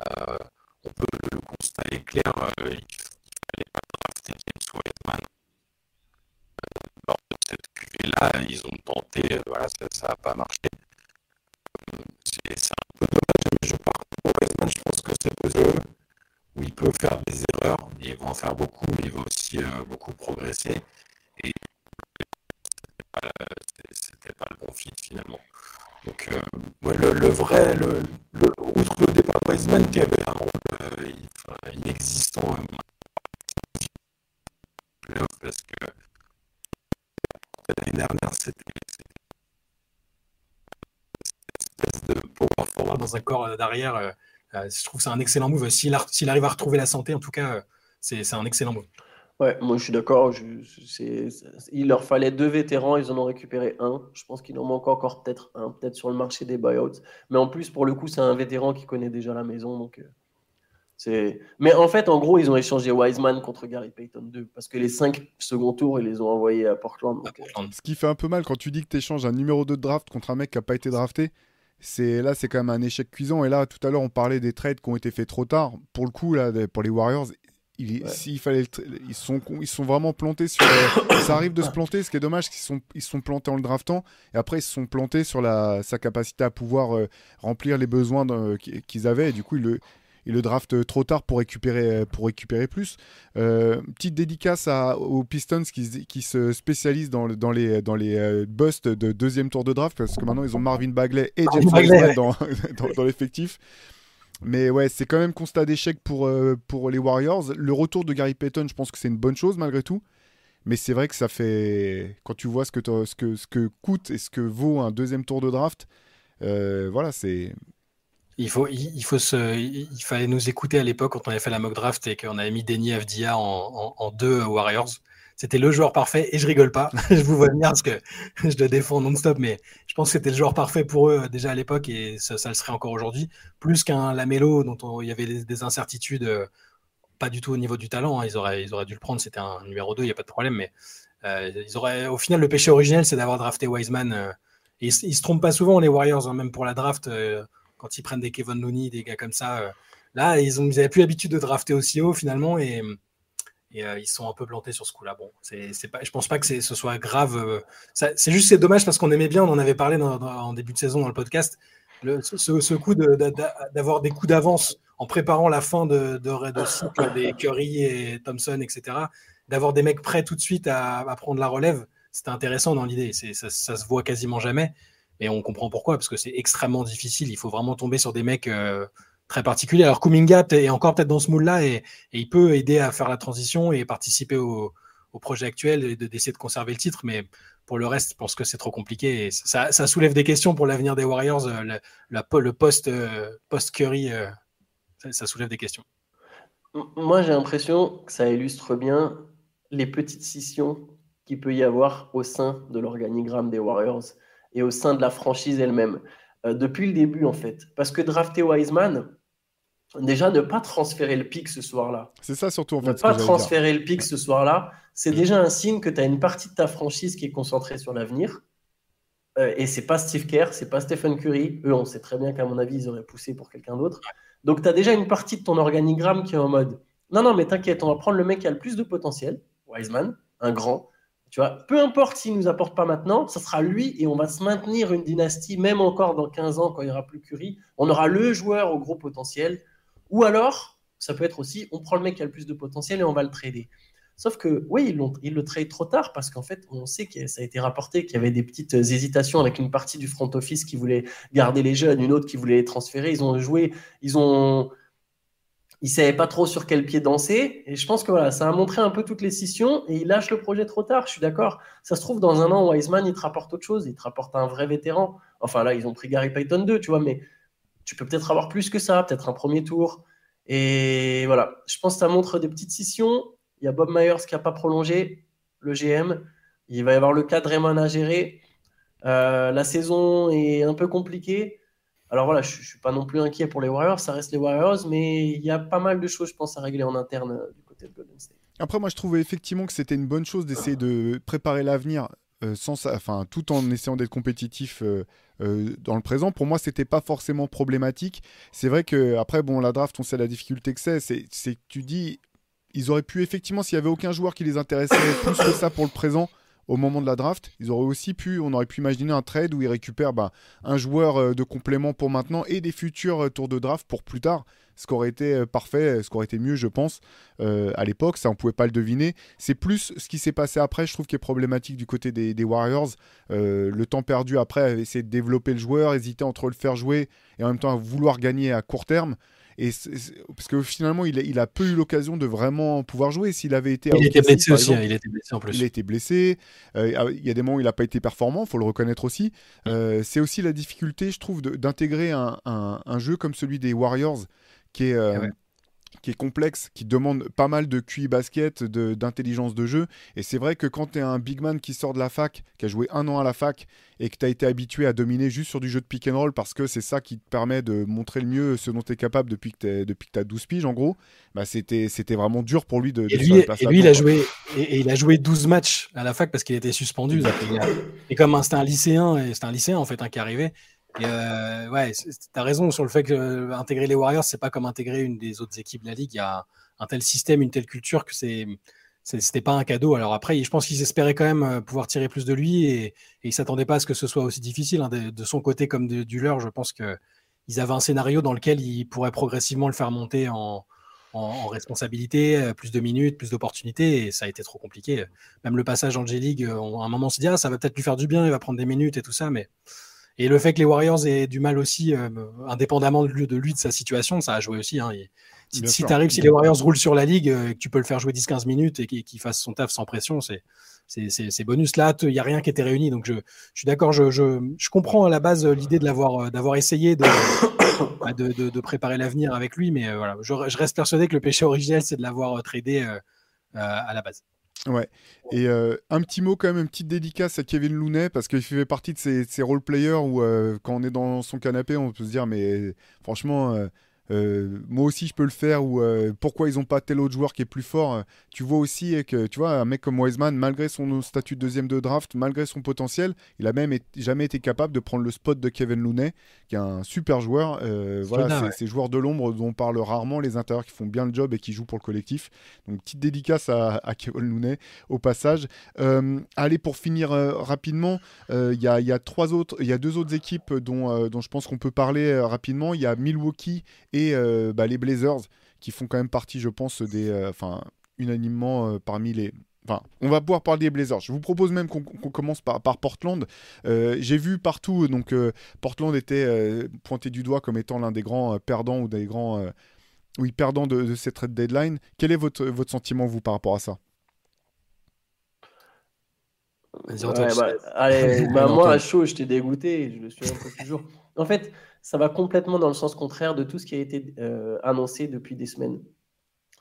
Speaker 2: Euh, on peut le constat est clair. euh, il fallait pas James Wiseman lors de cette cuvée-là, ils ont tenté, euh, voilà, ça n'a pas marché. Euh, C'est un peu dommage, mais je je pense que c'est le jeu où il peut faire des erreurs, il va en faire beaucoup, mais il va aussi euh, beaucoup progresser. Et pas, c'était- pas le bon fit finalement. Donc, euh, le, vrai, le, outre le départ Wiseman qui avait un rôle euh, inexistant euh, parce que l'année dernière, c'était espèce de power forward dans un corps euh, d'arrière. euh, euh, je trouve que c'est un excellent move. S'il arrive à retrouver la santé, en tout cas, euh, c'est c'est un excellent move.
Speaker 3: Ouais, moi je suis d'accord. je- c'est- c'est- Il leur fallait deux vétérans, ils en ont récupéré un. Je pense qu'il en manque encore peut-être un, peut-être sur le marché des buyouts. Mais en plus, pour le coup, c'est un vétéran qui connaît déjà la maison. Donc, euh, c'est... Mais en fait, en gros, ils ont échangé Wiseman contre Gary Payton 2 parce que les cinq second tours, ils les ont envoyés à Portland. donc, euh,
Speaker 1: Ce qui fait un peu mal quand tu dis que tu échanges un numéro 2 de draft contre un mec qui n'a pas été drafté. C'est là, c'est quand même un échec cuisant. Et là, tout à l'heure, on parlait des trades qui ont été faits trop tard. Pour le coup, là, pour les Warriors, il,
Speaker 3: Ouais.
Speaker 1: s'il fallait, ils sont, ils sont vraiment plantés sur. euh, ça arrive de se planter. Ce qui est dommage, qu'ils sont, ils sont plantés en le draftant. Et après, ils se sont plantés sur la, sa capacité à pouvoir euh, remplir les besoins de- qu'ils avaient. Et du coup, ils le, il le draft trop tard pour récupérer, pour récupérer plus. Euh, petite dédicace à, aux Pistons qui, qui se spécialisent dans, dans les, dans les euh, busts de deuxième tour de draft parce que maintenant ils ont Marvin Bagley et James dans, dans, dans l'effectif. Mais ouais, c'est quand même constat d'échec pour, euh, pour les Warriors. Le retour de Gary Payton, je pense que c'est une bonne chose malgré tout. Mais c'est vrai que ça fait. Quand tu vois ce que, ce, que, ce que coûte et ce que vaut un deuxième tour de draft, euh, voilà, c'est.
Speaker 2: Il, faut, il, faut se, il fallait nous écouter à l'époque quand on avait fait la mock draft et qu'on avait mis Denny Avdia en, en, en, deux Warriors. C'était le joueur parfait et je rigole pas. je vous vois venir parce que je le défends non-stop, mais je pense que c'était le joueur parfait pour eux déjà à l'époque et ça, le serait encore aujourd'hui. Plus qu'un Lamelo dont on, il y avait des, des, incertitudes, euh, pas du tout au niveau du talent. Hein. Ils, auraient, ils auraient dû le prendre, c'était un numéro 2, il n'y a pas de problème, mais euh, ils auraient, au final, le péché originel, c'est d'avoir drafté Wiseman. Euh, ils, ils, se trompent pas souvent, les Warriors, hein, même pour la draft, euh, quand ils prennent des Kevin Looney, des gars comme ça. Euh, là, ils n'avaient plus l'habitude de drafter aussi haut, finalement, et, et euh, ils sont un peu plantés sur ce coup-là. Bon, c'est pas, je pense pas que ce soit grave. c'est juste, c'est dommage parce qu'on aimait bien, on en avait parlé en début de saison dans le podcast, ce, coup d'avoir de, des coups d'avance en préparant la fin de, de, cycle des Curry et Thompson, etc., d'avoir des mecs prêts tout de suite à, prendre la relève c'était intéressant dans l'idée. Ça, ça, se voit quasiment jamais. Et on comprend pourquoi, parce que c'est extrêmement difficile. Il faut vraiment tomber sur des mecs euh, très particuliers. Alors, Kuminga est encore peut-être dans ce moule-là et, il peut aider à faire la transition et participer au, projet actuel et d'essayer de, conserver le titre. Mais pour le reste, je pense que c'est trop compliqué. Ça, soulève des questions pour l'avenir des Warriors. Euh, le post, euh, post Curry, euh, ça, soulève des questions.
Speaker 3: Moi, j'ai l'impression que ça illustre bien les petites scissions qu'il peut y avoir au sein de l'organigramme des Warriors et au sein de la franchise elle-même. Depuis le début, en fait. Parce que drafter Wiseman, déjà ne pas transférer le pic ce soir-là.
Speaker 1: C'est ça surtout, en fait.
Speaker 3: Ne pas transférer dire. le pic ce soir-là, c'est déjà un signe que tu as une partie de ta franchise qui est concentrée sur l'avenir. Euh, et c'est pas Steve Kerr, c'est pas Stephen Curry. Eux, on sait très bien qu'à mon avis, ils auraient poussé pour quelqu'un d'autre. Donc, tu as déjà une partie de ton organigramme qui est en mode non, non, mais t'inquiète, on va prendre le mec qui a le plus de potentiel, Wiseman, un grand, tu vois, peu importe s'il ne nous apporte pas maintenant, ça sera lui et on va se maintenir une dynastie, même encore dans 15 ans quand il n'y aura plus Curry. On aura le joueur au gros potentiel. Ou alors, ça peut être aussi, on prend le mec qui a le plus de potentiel et on va le trader. Sauf que, oui, ils, ils le trade trop tard parce qu'en fait, on sait que ça a été rapporté qu'il y avait des petites hésitations avec une partie du front office qui voulait garder les jeunes, une autre qui voulait les transférer. Ils ont joué, ils ont il savait pas trop sur quel pied danser. Et je pense que voilà, ça a montré un peu toutes les scissions et il lâche le projet trop tard. Je suis d'accord. Ça se trouve, dans un an, Wiseman, il te rapporte autre chose. Il te rapporte un vrai vétéran. Enfin, là, ils ont pris Gary Payton 2, tu vois, mais tu peux peut-être avoir plus que ça, peut-être un premier tour. Et voilà, je pense que ça montre des petites scissions. Il y a Bob Myers qui n'a pas prolongé, le GM. Il va y avoir le cas de Raymond à gérer. Euh, la saison est un peu compliquée. Alors voilà, je ne suis pas non plus inquiet pour les Warriors, ça reste les Warriors, mais il y a pas mal de choses, je pense, à régler en interne euh, du côté de Golden State.
Speaker 1: Après, moi, je trouvais effectivement que c'était une bonne chose d'essayer de préparer l'avenir euh, sans, enfin, tout en essayant d'être compétitif euh, dans le présent. Pour moi, c'était pas forcément problématique. C'est vrai que après, bon, la draft, on sait la difficulté que c'est. C'est que tu dis, ils auraient pu effectivement, s'il y avait aucun joueur qui les intéressait plus que ça pour le présent, au moment de la draft. Ils auraient aussi pu, on aurait pu imaginer un trade où ils récupèrent bah, un joueur euh, de complément pour maintenant et des futurs euh, tours de draft pour plus tard. Ce qui aurait été euh, parfait, ce qui aurait été mieux, je pense, euh, à l'époque. Ça, on pouvait pas le deviner. C'est plus ce qui s'est passé après, je trouve, qui est problématique du côté des, des Warriors. Euh, le temps perdu après, essayer de développer le joueur, hésiter entre le faire jouer et en même temps vouloir gagner à court terme. Et parce que finalement, il a, il a peu eu l'occasion de vraiment pouvoir jouer. S'il avait été.
Speaker 2: Il était blessé aussi, exemple, hein, il était blessé en plus.
Speaker 1: Il a été blessé. Euh, il y a des moments où il n'a pas été performant, il faut le reconnaître aussi. Euh, c'est aussi la difficulté, je trouve, d'intégrer un, un, un, jeu comme celui des Warriors qui est. Euh, ouais qui est complexe, qui demande pas mal de QI basket, d'intelligence de, de, jeu. Et c'est vrai que quand tu es un big man qui sort de la fac, qui a joué un an à la fac, et que tu as été habitué à dominer juste sur du jeu de pick and roll, parce que c'est ça qui te permet de montrer le mieux ce dont tu es capable depuis que tu as 12 piges, en gros, bah c'était vraiment dur pour lui de,
Speaker 2: et de lui, et lui il, a joué, et, et, il a joué 12 matchs à la fac parce qu'il était suspendu. et comme c'était un lycéen, et c'était un lycéen en fait hein, qui arrivait, et euh, ouais, t'as raison sur le fait que euh, intégrer les Warriors, c'est pas comme intégrer une des autres équipes de la ligue. Il y a un tel système, une telle culture que c'est c'était pas un cadeau. Alors après, je pense qu'ils espéraient quand même euh, pouvoir tirer plus de lui et, et ils s'attendaient pas à ce que ce soit aussi difficile. Hein, de, son côté comme du leur, je pense que ils avaient un scénario dans lequel ils pourraient progressivement le faire monter en, responsabilité, euh, plus de minutes, plus d'opportunités, et ça a été trop compliqué. Même le passage en J-League, à un moment, on s'est dit, ah, ça va peut-être lui faire du bien, il va prendre des minutes et tout ça, mais. Et le fait que les Warriors aient du mal aussi, indépendamment de lui, de lui, de sa situation, ça a joué aussi. Hein. si, si, si les Warriors roulent sur la ligue, que tu peux le faire jouer 10-15 minutes et qu'il fasse son taf sans pression, c'est c'est bonus là, il n'y a rien qui était réuni. Donc je, suis d'accord, je, comprends à la base l'idée de euh, d'avoir essayé de, bah, de, préparer l'avenir avec lui, mais euh, voilà, je, reste persuadé que le péché originel, c'est de l'avoir euh, tradé à la base.
Speaker 1: Ouais. Et un petit mot quand même, une petite dédicace à Kevin Looney parce qu'il fait partie de ces, ces role players où quand on est dans son canapé, on peut se dire mais franchement euh, moi aussi je peux le faire ou euh, pourquoi ils n'ont pas tel autre joueur qui est plus fort. Tu vois aussi que tu vois un mec comme Wiseman, malgré son statut de deuxième de draft, malgré son potentiel, il a même jamais été capable de prendre le spot de Kevin Looney, qui est un super joueur. Euh, voilà, c'est ces joueurs de l'ombre dont on parle rarement, les intérieurs qui font bien le job et qui jouent pour le collectif. Donc petite dédicace à, Kevin Looney au passage. allez pour finir rapidement, il y, y, a trois autres, il y a deux autres équipes dont, dont je pense qu'on peut parler rapidement. Il y a Milwaukee et et euh, bah, les Blazers qui font quand même partie, je pense, des, euh, enfin, unanimement euh, parmi les, Enfin, on va pouvoir parler des Blazers. Je vous propose même qu'on commence par, par Portland. J'ai vu partout, donc Portland était pointé du doigt comme étant l'un des grands perdants ou des grands oui, perdants de, cette trade deadline. Quel est votre, votre sentiment, vous, par rapport à ça?
Speaker 3: Bah, allez, bah, moi, à chaud, je t'ai dégoûté. Je le suis toujours. En fait, ça va complètement dans le sens contraire de tout ce qui a été euh, annoncé depuis des semaines.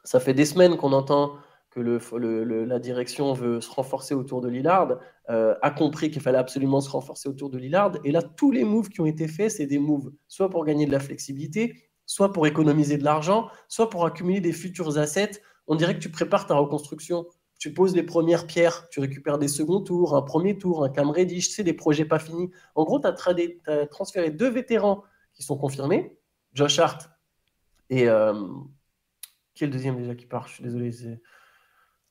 Speaker 3: Ça fait des semaines qu'on entend que la direction veut se renforcer autour de Lillard, euh, a compris qu'il fallait absolument se renforcer autour de Lillard. Et là, tous les moves qui ont été faits, c'est des moves soit pour gagner de la flexibilité, soit pour économiser de l'argent, soit pour accumuler des futurs assets. On dirait que tu prépares ta reconstruction. Tu poses les premières pierres, tu récupères des seconds tours, un premier tour, un Cam Reddish, sais, des projets pas finis. En gros, tu as, transféré deux vétérans qui sont confirmés. Josh Hart et. Euh, qui est le deuxième déjà qui part? Je suis désolé.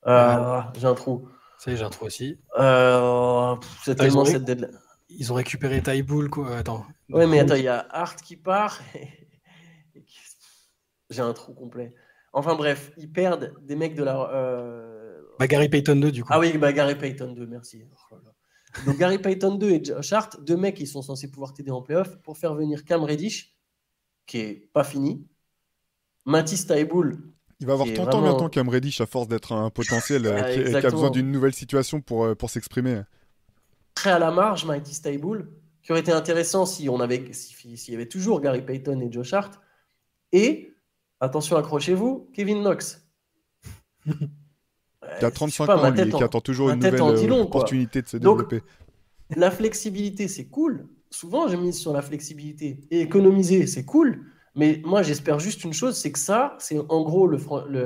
Speaker 3: Euh, j'ai un trou.
Speaker 2: Ça y est, j'ai un trou aussi.
Speaker 3: Euh, c'est tellement cette deadline.
Speaker 2: Ils ont récupéré Tybull, quoi. Attends.
Speaker 3: Ouais, mais attends, il y a Hart qui part. j'ai un trou complet. Enfin bref, ils perdent des mecs de la.
Speaker 2: Bah, Gary Payton 2, du coup.
Speaker 3: Ah oui, bah, Gary Payton 2, merci. Oh donc Gary Payton 2 et Josh Hart, deux mecs qui sont censés pouvoir t'aider en playoff pour faire venir Cam Reddish, qui est pas fini. Matisse Taibul.
Speaker 1: Il va avoir tant vraiment... bientôt Cam Reddish à force d'être un potentiel euh, qui, a besoin d'une nouvelle situation pour, euh, pour s'exprimer.
Speaker 3: Très à la marge, Matisse Taibul, qui aurait été intéressant si on avait s'il y avait toujours Gary Payton et Josh Hart. Et attention, accrochez-vous, Kevin Knox.
Speaker 1: qui a 35 ans, lui, qui attend toujours une nouvelle euh, opportunité de se développer.
Speaker 3: la flexibilité, c'est cool. Souvent, j'ai mis sur la flexibilité. Et économiser, c'est cool. Mais moi, j'espère juste une chose, c'est que ça, c'est en gros le,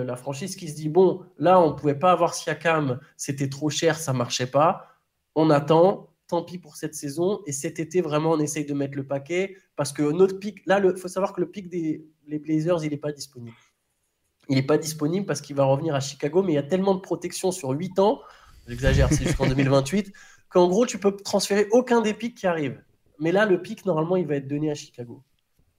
Speaker 3: la franchise qui se dit, bon, là, on ne pouvait pas avoir Siakam, c'était trop cher, ça ne marchait pas. On attend, tant pis pour cette saison. Et cet été, vraiment, on essaye de mettre le paquet. Parce que notre pic, là, il faut savoir que le pic des les Blazers, il n'est pas disponible il n'est pas disponible parce qu'il va revenir à Chicago, mais il y a tellement de protection sur 8 ans, j'exagère, c'est jusqu'en 2028, qu'en gros, tu peux transférer aucun des pics qui arrivent. Mais là, le pic, normalement, il va être donné à Chicago.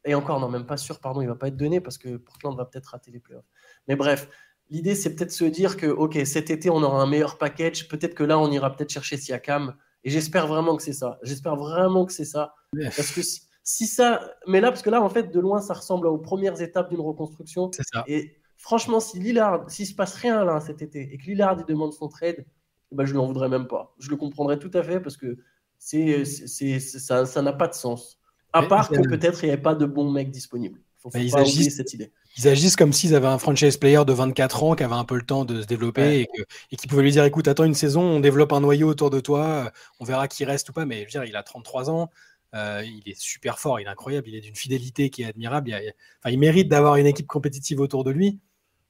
Speaker 3: Et encore, non, même pas sûr, pardon, il va pas être donné parce que Portland va peut-être rater les playoffs. Mais bref, l'idée, c'est peut-être se dire que, OK, cet été, on aura un meilleur package. Peut-être que là, on ira peut-être chercher Siakam. Et j'espère vraiment que c'est ça. J'espère vraiment que c'est ça. Parce que si, ça. Mais là, parce que là, en fait, de loin, ça ressemble aux premières étapes d'une reconstruction.
Speaker 2: C'est ça.
Speaker 3: Et franchement, si Lillard, s'il se passe rien là cet été et que Lillard il demande son trade, eh ben, je ne l'en voudrais même pas. Je le comprendrais tout à fait parce que c'est, c'est, ça, ça n'a pas de sens. À part que peut-être il n'y avait pas de disponibles. Faut, faut
Speaker 2: ils, agissent,
Speaker 3: cette idée.
Speaker 2: ils agissent comme s'ils avaient un franchise player de 24 ans qui avait un peu le temps de se développer et, et qui pouvait lui dire écoute, attends une saison, on développe un noyau autour de toi, on verra qui reste ou pas. Mais je veux dire, il a 33 ans. Euh, il est super fort, il est incroyable, il est d'une fidélité qui est admirable. Il, enfin, il mérite d'avoir une équipe compétitive autour de lui.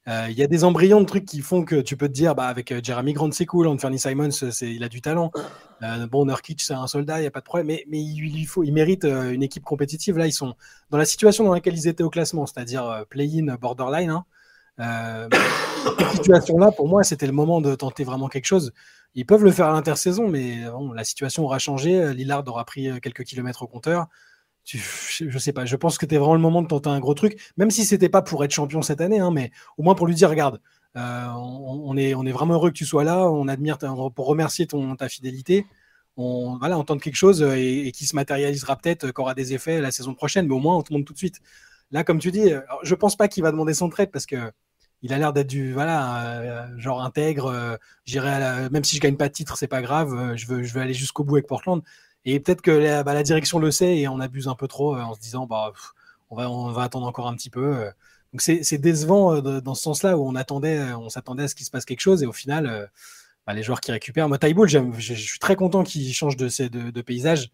Speaker 2: Euh, il y a des embryons de trucs qui font que tu peux te dire, bah, avec euh, Jeremy Grant, c'est cool, Anthony Simons, il a du talent. Euh, bon, Nurkic, c'est un soldat, il n'y a pas de problème, mais, il, faut, il mérite une équipe compétitive. Là, ils sont dans la situation dans laquelle ils étaient au classement, c'est-à-dire play-in, borderline. Hein. cette situation-là, pour moi, c'était le moment de tenter vraiment quelque chose. Ils peuvent le faire à l'intersaison, mais la situation aura changé. Lillard aura pris quelques kilomètres au compteur. Je sais pas, je pense que c'était vraiment le moment de tenter un gros truc, même si c'était pas pour être champion cette année, hein, mais au moins pour lui dire, regarde, euh, on, est, on est vraiment heureux que tu sois là, on admire pour remercier ton, ta fidélité. On, voilà, tente quelque chose euh, et, qui se matérialisera peut-être, euh, qui aura des effets la saison prochaine, mais au moins on te montre tout de suite. Là, comme tu dis, je pense pas qu'il va demander son trade parce que il a l'air d'être du voilà genre intègre. même si je gagne pas de titre, c'est pas grave. je veux je veux aller jusqu'au bout avec Portland. Et peut-être que la, bah, la direction le sait et on abuse un peu trop euh, en se disant bah on va on va attendre encore un petit peu. euh. Donc c'est décevant euh, dans ce sens-là où on attendait on s'attendait à ce qu'il se passe quelque chose et au final bah, les joueurs qui récupèrent. Moi j'aime je, suis très content qu'il change de de, paysage.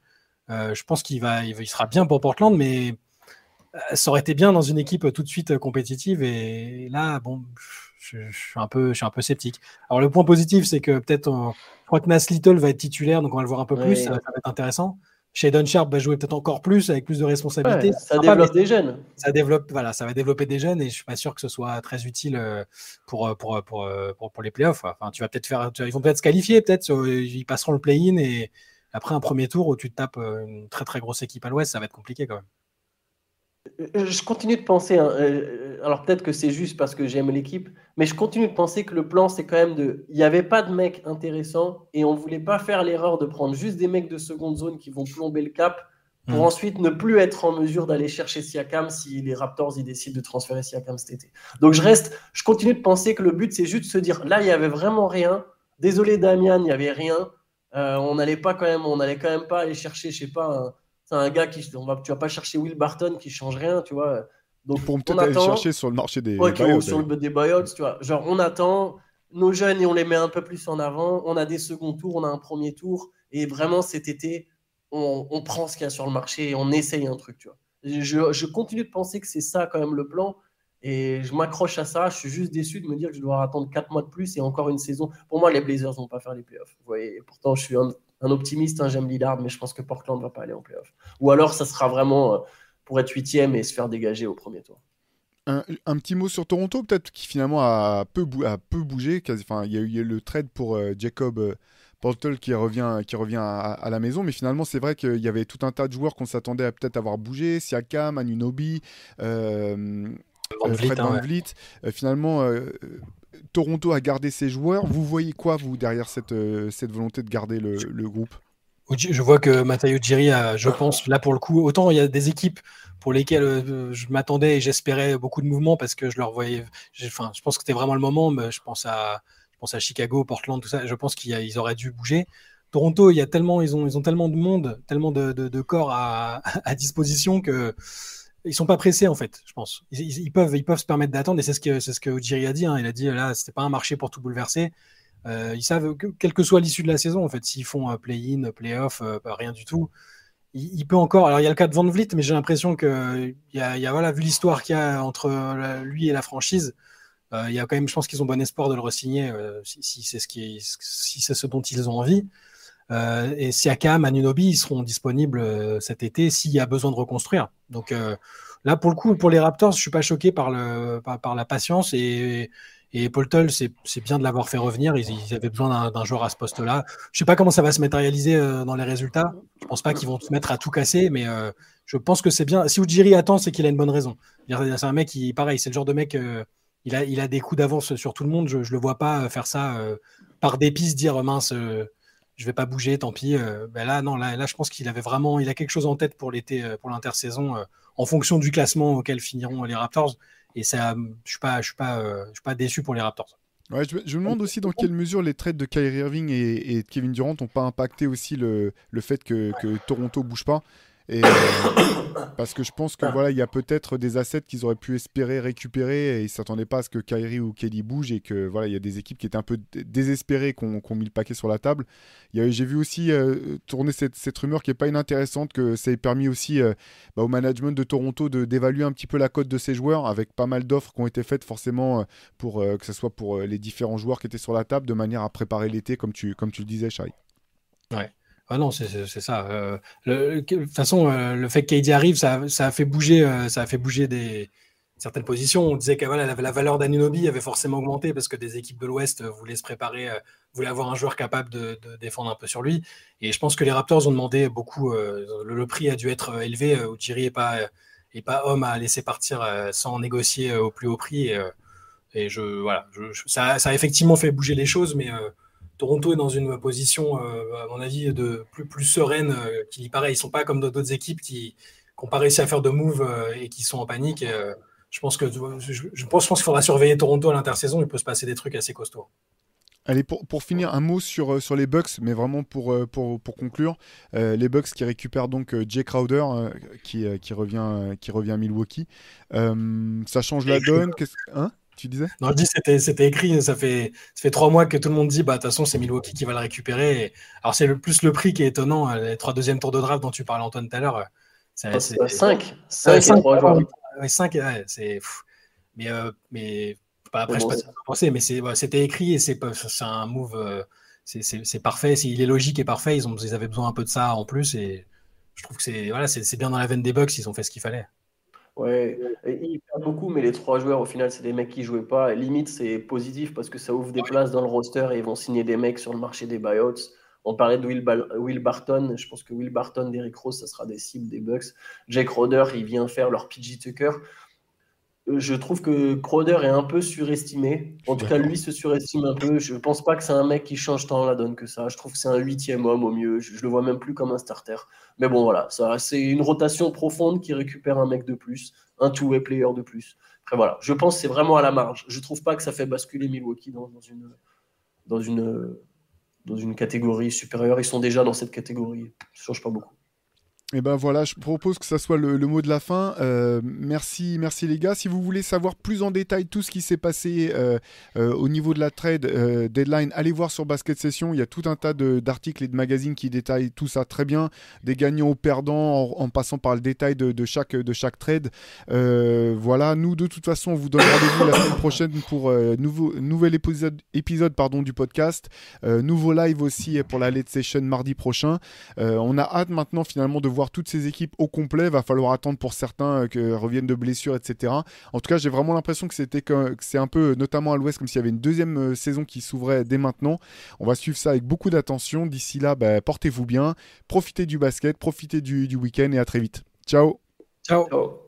Speaker 2: Je pense qu'il va il, sera bien pour Portland, mais ça aurait été bien dans une équipe tout de suite compétitive et là bon je, je suis un peu je suis un peu sceptique. Alors le point positif c'est que peut-être on- je crois que Nas Little va être titulaire donc on va le voir un peu
Speaker 3: Ouais.
Speaker 2: plus ça, va ça va être intéressant. Shadon Sharp va jouer peut-être encore plus avec plus de responsabilités.
Speaker 3: Ouais, ça développe des jeunes.
Speaker 2: ça développe voilà ça va développer des jeunes et je suis pas sûr que ce soit très utile euh, pour pour pour pour, pour, les playoffs. Enfin tu vas peut-être faire ils vont peut-être se qualifier peut-être euh, ils passeront le play-in et après un premier tour où tu te tapes euh, une très très grosse équipe à l'Ouest ça va être compliqué quand même.
Speaker 3: Euh, Je continue de penser, hein, euh, alors peut-être que c'est juste parce que j'aime l'équipe, mais je continue de penser que le plan, c'est quand même de. Il n'y avait pas de mecs intéressants et on ne voulait pas faire l'erreur de prendre juste des mecs de seconde zone qui vont plomber le cap pour
Speaker 2: Mhm.
Speaker 3: ensuite ne plus être en mesure d'aller chercher Siakam si les Raptors ils décident de transférer Siakam cet été. Donc je reste, je continue de penser que le but, c'est juste de se dire là, il n'y avait vraiment rien. Désolé, Damian, il n'y avait rien. Euh, on n'allait pas quand même, on n'allait quand même pas aller chercher, je sais pas, un, c'est un gars qui, on va, tu vas pas chercher Will Barton qui change rien, tu vois. Donc on
Speaker 1: peut-être aller chercher sur le marché des
Speaker 3: Ouais,
Speaker 1: buyouts,
Speaker 3: sur le des buyouts, tu vois. Genre, on attend nos jeunes et on les met un peu plus en avant. On a des seconds tours, on a un premier tour. Et vraiment, cet été, on, on prend ce qu'il y a sur le marché et on essaye un truc, tu vois. Je, je continue de penser que c'est ça, quand même, le plan. Et je m'accroche à ça. Je suis juste déçu de me dire que je dois attendre 4 mois de plus et encore une saison. Pour moi, les Blazers vont pas faire les playoffs. Vous voyez, Et pourtant, je suis un, un optimiste. hein, J'aime Lillard, mais je pense que Portland va pas aller en playoffs. Ou alors, ça sera vraiment euh, pour être huitième et se faire dégager au premier tour.
Speaker 1: Un, un petit mot sur Toronto, peut-être, qui finalement a peu, bou- a peu bougé. quasi- il y, a eu- il y a eu le trade pour euh, Jacob euh, Portal qui revient, qui revient à, à la maison. Mais finalement, c'est vrai qu'il y avait tout un tas de joueurs qu'on s'attendait à peut-être avoir bougé. Siakam, Anunobi, euh,
Speaker 2: Van Vliet,
Speaker 1: Fred
Speaker 2: hein,
Speaker 1: Van. Vliet. Euh, finalement, Toronto a gardé ses joueurs. Vous voyez quoi, vous, derrière cette, euh, cette volonté de garder le, le groupe?
Speaker 2: Je vois que Matteo Ujiri a, je pense, là pour le coup, autant il y a des équipes pour lesquelles euh, je m'attendais et j'espérais beaucoup de mouvements parce que je leur voyais. Enfin, je pense que c'était vraiment le moment. Mais je pense à, je pense à Chicago, Portland, tout ça. Je pense qu'ils ils auraient dû bouger. Toronto, il y a tellement, ils ont, ils ont tellement de monde, tellement de, de- de corps à, à disposition que ils sont pas pressés en fait. Je pense. Ils, peuvent, ils peuvent se permettre d'attendre et c'est ce que, c'est ce que Ujiri a dit. hein. Il a dit là, c'était pas un marché pour tout bouleverser. Euh, ils savent que, quelle que soit l'issue de la saison, en fait, s'ils font play-in, play-off, euh, bah, rien du tout, il, peut encore. Alors, il y a le cas de Van Vliet, mais j'ai l'impression que, il y a, voilà, vu l'histoire qu'il y a entre euh, lui et la franchise, euh, il y a quand même, je pense qu'ils ont bon espoir de le re-signer si, si c'est ce, qui est- si c'est ce dont ils ont envie. Euh, et Siakam, Anunobi, ils seront disponibles euh, cet été s'il y a besoin de reconstruire. Donc euh, là, pour le coup, pour les Raptors, je suis pas choqué par, le, par, la patience et, et Paul Tull, c'est bien de l'avoir fait revenir. Ils, avaient besoin d'un- joueur à ce poste-là. Je sais pas comment ça va se matérialiser dans les résultats. Je pense pas qu'ils vont se mettre à tout casser, mais je pense que c'est bien. Si Ujiri attend, c'est qu'il a une bonne raison. C'est un mec qui, pareil, c'est le genre de mec, il, a, il a des coups d'avance sur tout le monde. Je, je le vois pas faire ça par dépit, se dire mince, je vais pas bouger, tant pis. Euh, ben là, non, là, là, je pense qu'il avait vraiment, il a quelque chose en tête pour l'été, euh, pour l'intersaison, euh, en fonction du classement auquel finiront les Raptors. Et ça, je suis pas, suis pas, déçu pour les Raptors.
Speaker 1: Je, me- demande aussi dans quelle mesure les trades de Kyrie Irving et, Kevin Durant n'ont pas impacté aussi le, le fait que, que Toronto bouge pas. Euh, parce que je pense que voilà, il y a peut-être des assets qu'ils auraient pu espérer récupérer et ils s'attendaient pas à ce que Kyrie ou Kelly bougent et que voilà, il y a des équipes qui étaient un peu dé- désespérées, qui ont, qui ont mis le paquet sur la table. J'ai vu aussi euh, tourner cette, cette rumeur qui est pas inintéressante que ça ait permis aussi euh, bah, au management de Toronto d'évaluer un petit peu la cote de ses joueurs avec pas mal d'offres qui ont été faites forcément pour que ce soit pour les différents joueurs qui étaient sur la table de manière à préparer l'été comme tu comme tu le disais Shai.
Speaker 2: Ah non, c'est- ça. Euh, de toute façon, euh, le fait que KD arrive, ça, a fait bouger, euh, ça a fait bouger des, certaines positions. On disait que la, la valeur d'Anunobi avait forcément augmenté parce que des équipes de l'Ouest voulaient se préparer, voulaient avoir un joueur capable de, défendre un peu sur lui. Et je pense que les Raptors ont demandé beaucoup. Le, prix a dû être élevé. Ujiri n'est pas, est pas homme à laisser partir sans négocier au plus haut prix. Et, je, voilà, ça, ça, a effectivement fait bouger les choses, mais Toronto est dans une position, à mon avis, de plus, plus sereine qu'il y paraît. Ils ne sont pas comme d'autres équipes qui n'ont pas réussi à faire de move et qui sont en panique je pense que je, pense, pense qu'il faudra surveiller Toronto à l'intersaison. Il peut se passer des trucs assez costauds.
Speaker 1: Allez, pour, pour, finir, un mot sur, euh, sur les Bucks, mais vraiment pour, euh, pour, pour conclure. Euh, les Bucks qui récupèrent donc Jay Crowder, euh, qui, qui, revient, qui revient à Milwaukee. ça change la donne. Hein? Tu disais?
Speaker 2: Non, je dis c'était c'était écrit. Ça fait ça fait trois mois que tout le monde dit bah de toute façon c'est Milwaukee qui va le récupérer. Et... Alors c'est le plus le prix qui est étonnant. Les trois deuxièmes tours de draft dont tu parlais Antoine tout à l'heure.
Speaker 3: C'est 5 5 3 joueurs.
Speaker 2: 5, ouais, c'est. Mais, euh, mais pas après, bon, je sais pas penser, mais c'était écrit et c'est un move. Euh, c'est parfait. Il est logique et parfait. Ils, ont, ils avaient besoin un peu de ça en plus. Et je trouve que c'est voilà, bien dans la veine des Bucks. Ils ont fait ce qu'il fallait.
Speaker 3: Ouais, ils perdent beaucoup, mais les trois joueurs, au final, c'est des mecs qui jouaient pas. Et limite, c'est positif parce que ça ouvre des places dans le roster et ils vont signer des mecs sur le marché des buyouts. On parlait de Will, Will, Barton. Je pense que Will Barton, Derrick Rose, ça sera des cibles des Bucks. Jake Roder, il vient faire leur PG Tucker. Je trouve que Crowder est un peu surestimé. En tout cas, lui se surestime un peu. Je ne pense pas que c'est un mec qui change tant la donne que ça. Je trouve que c'est un huitième homme au mieux. Je, ne le vois même plus comme un starter. Mais bon, voilà, ça, c'est une rotation profonde qui récupère un mec de plus, un two-way player de plus. Après, voilà, je pense que c'est vraiment à la marge. Je trouve pas que ça fait basculer Milwaukee dans, dans une, dans une dans une catégorie supérieure. Ils sont déjà dans cette catégorie. Ça ne change pas beaucoup.
Speaker 1: Et eh ben voilà, je propose que ça soit le, mot de la fin. Euh, merci, merci les gars. Si vous voulez savoir plus en détail tout ce qui s'est passé euh, euh, au niveau de la trade deadline, allez voir sur Basket Session. Il y a tout un tas d'articles et de magazines qui détaillent tout ça très bien, des gagnants aux perdants, en, passant par le détail de, de, chaque, de chaque trade. Voilà, nous de toute façon, on vous donne rendez-vous la semaine prochaine pour nouveau, nouvel épisode, épisode pardon, du podcast. nouveau live aussi pour la late session mardi prochain. on a hâte maintenant finalement de voir voir toutes ces équipes au complet. Va falloir attendre pour certains euh, que reviennent de blessures, etc. En tout cas, j'ai vraiment l'impression que c'était que, que c'est un peu, notamment à l'Ouest, comme s'il y avait une deuxième euh, saison qui s'ouvrait dès maintenant. On va suivre ça avec beaucoup d'attention. D'ici là, bah, portez-vous bien, profitez du basket, profitez du, du week-end et à très vite. Ciao.
Speaker 2: Ciao. Ciao.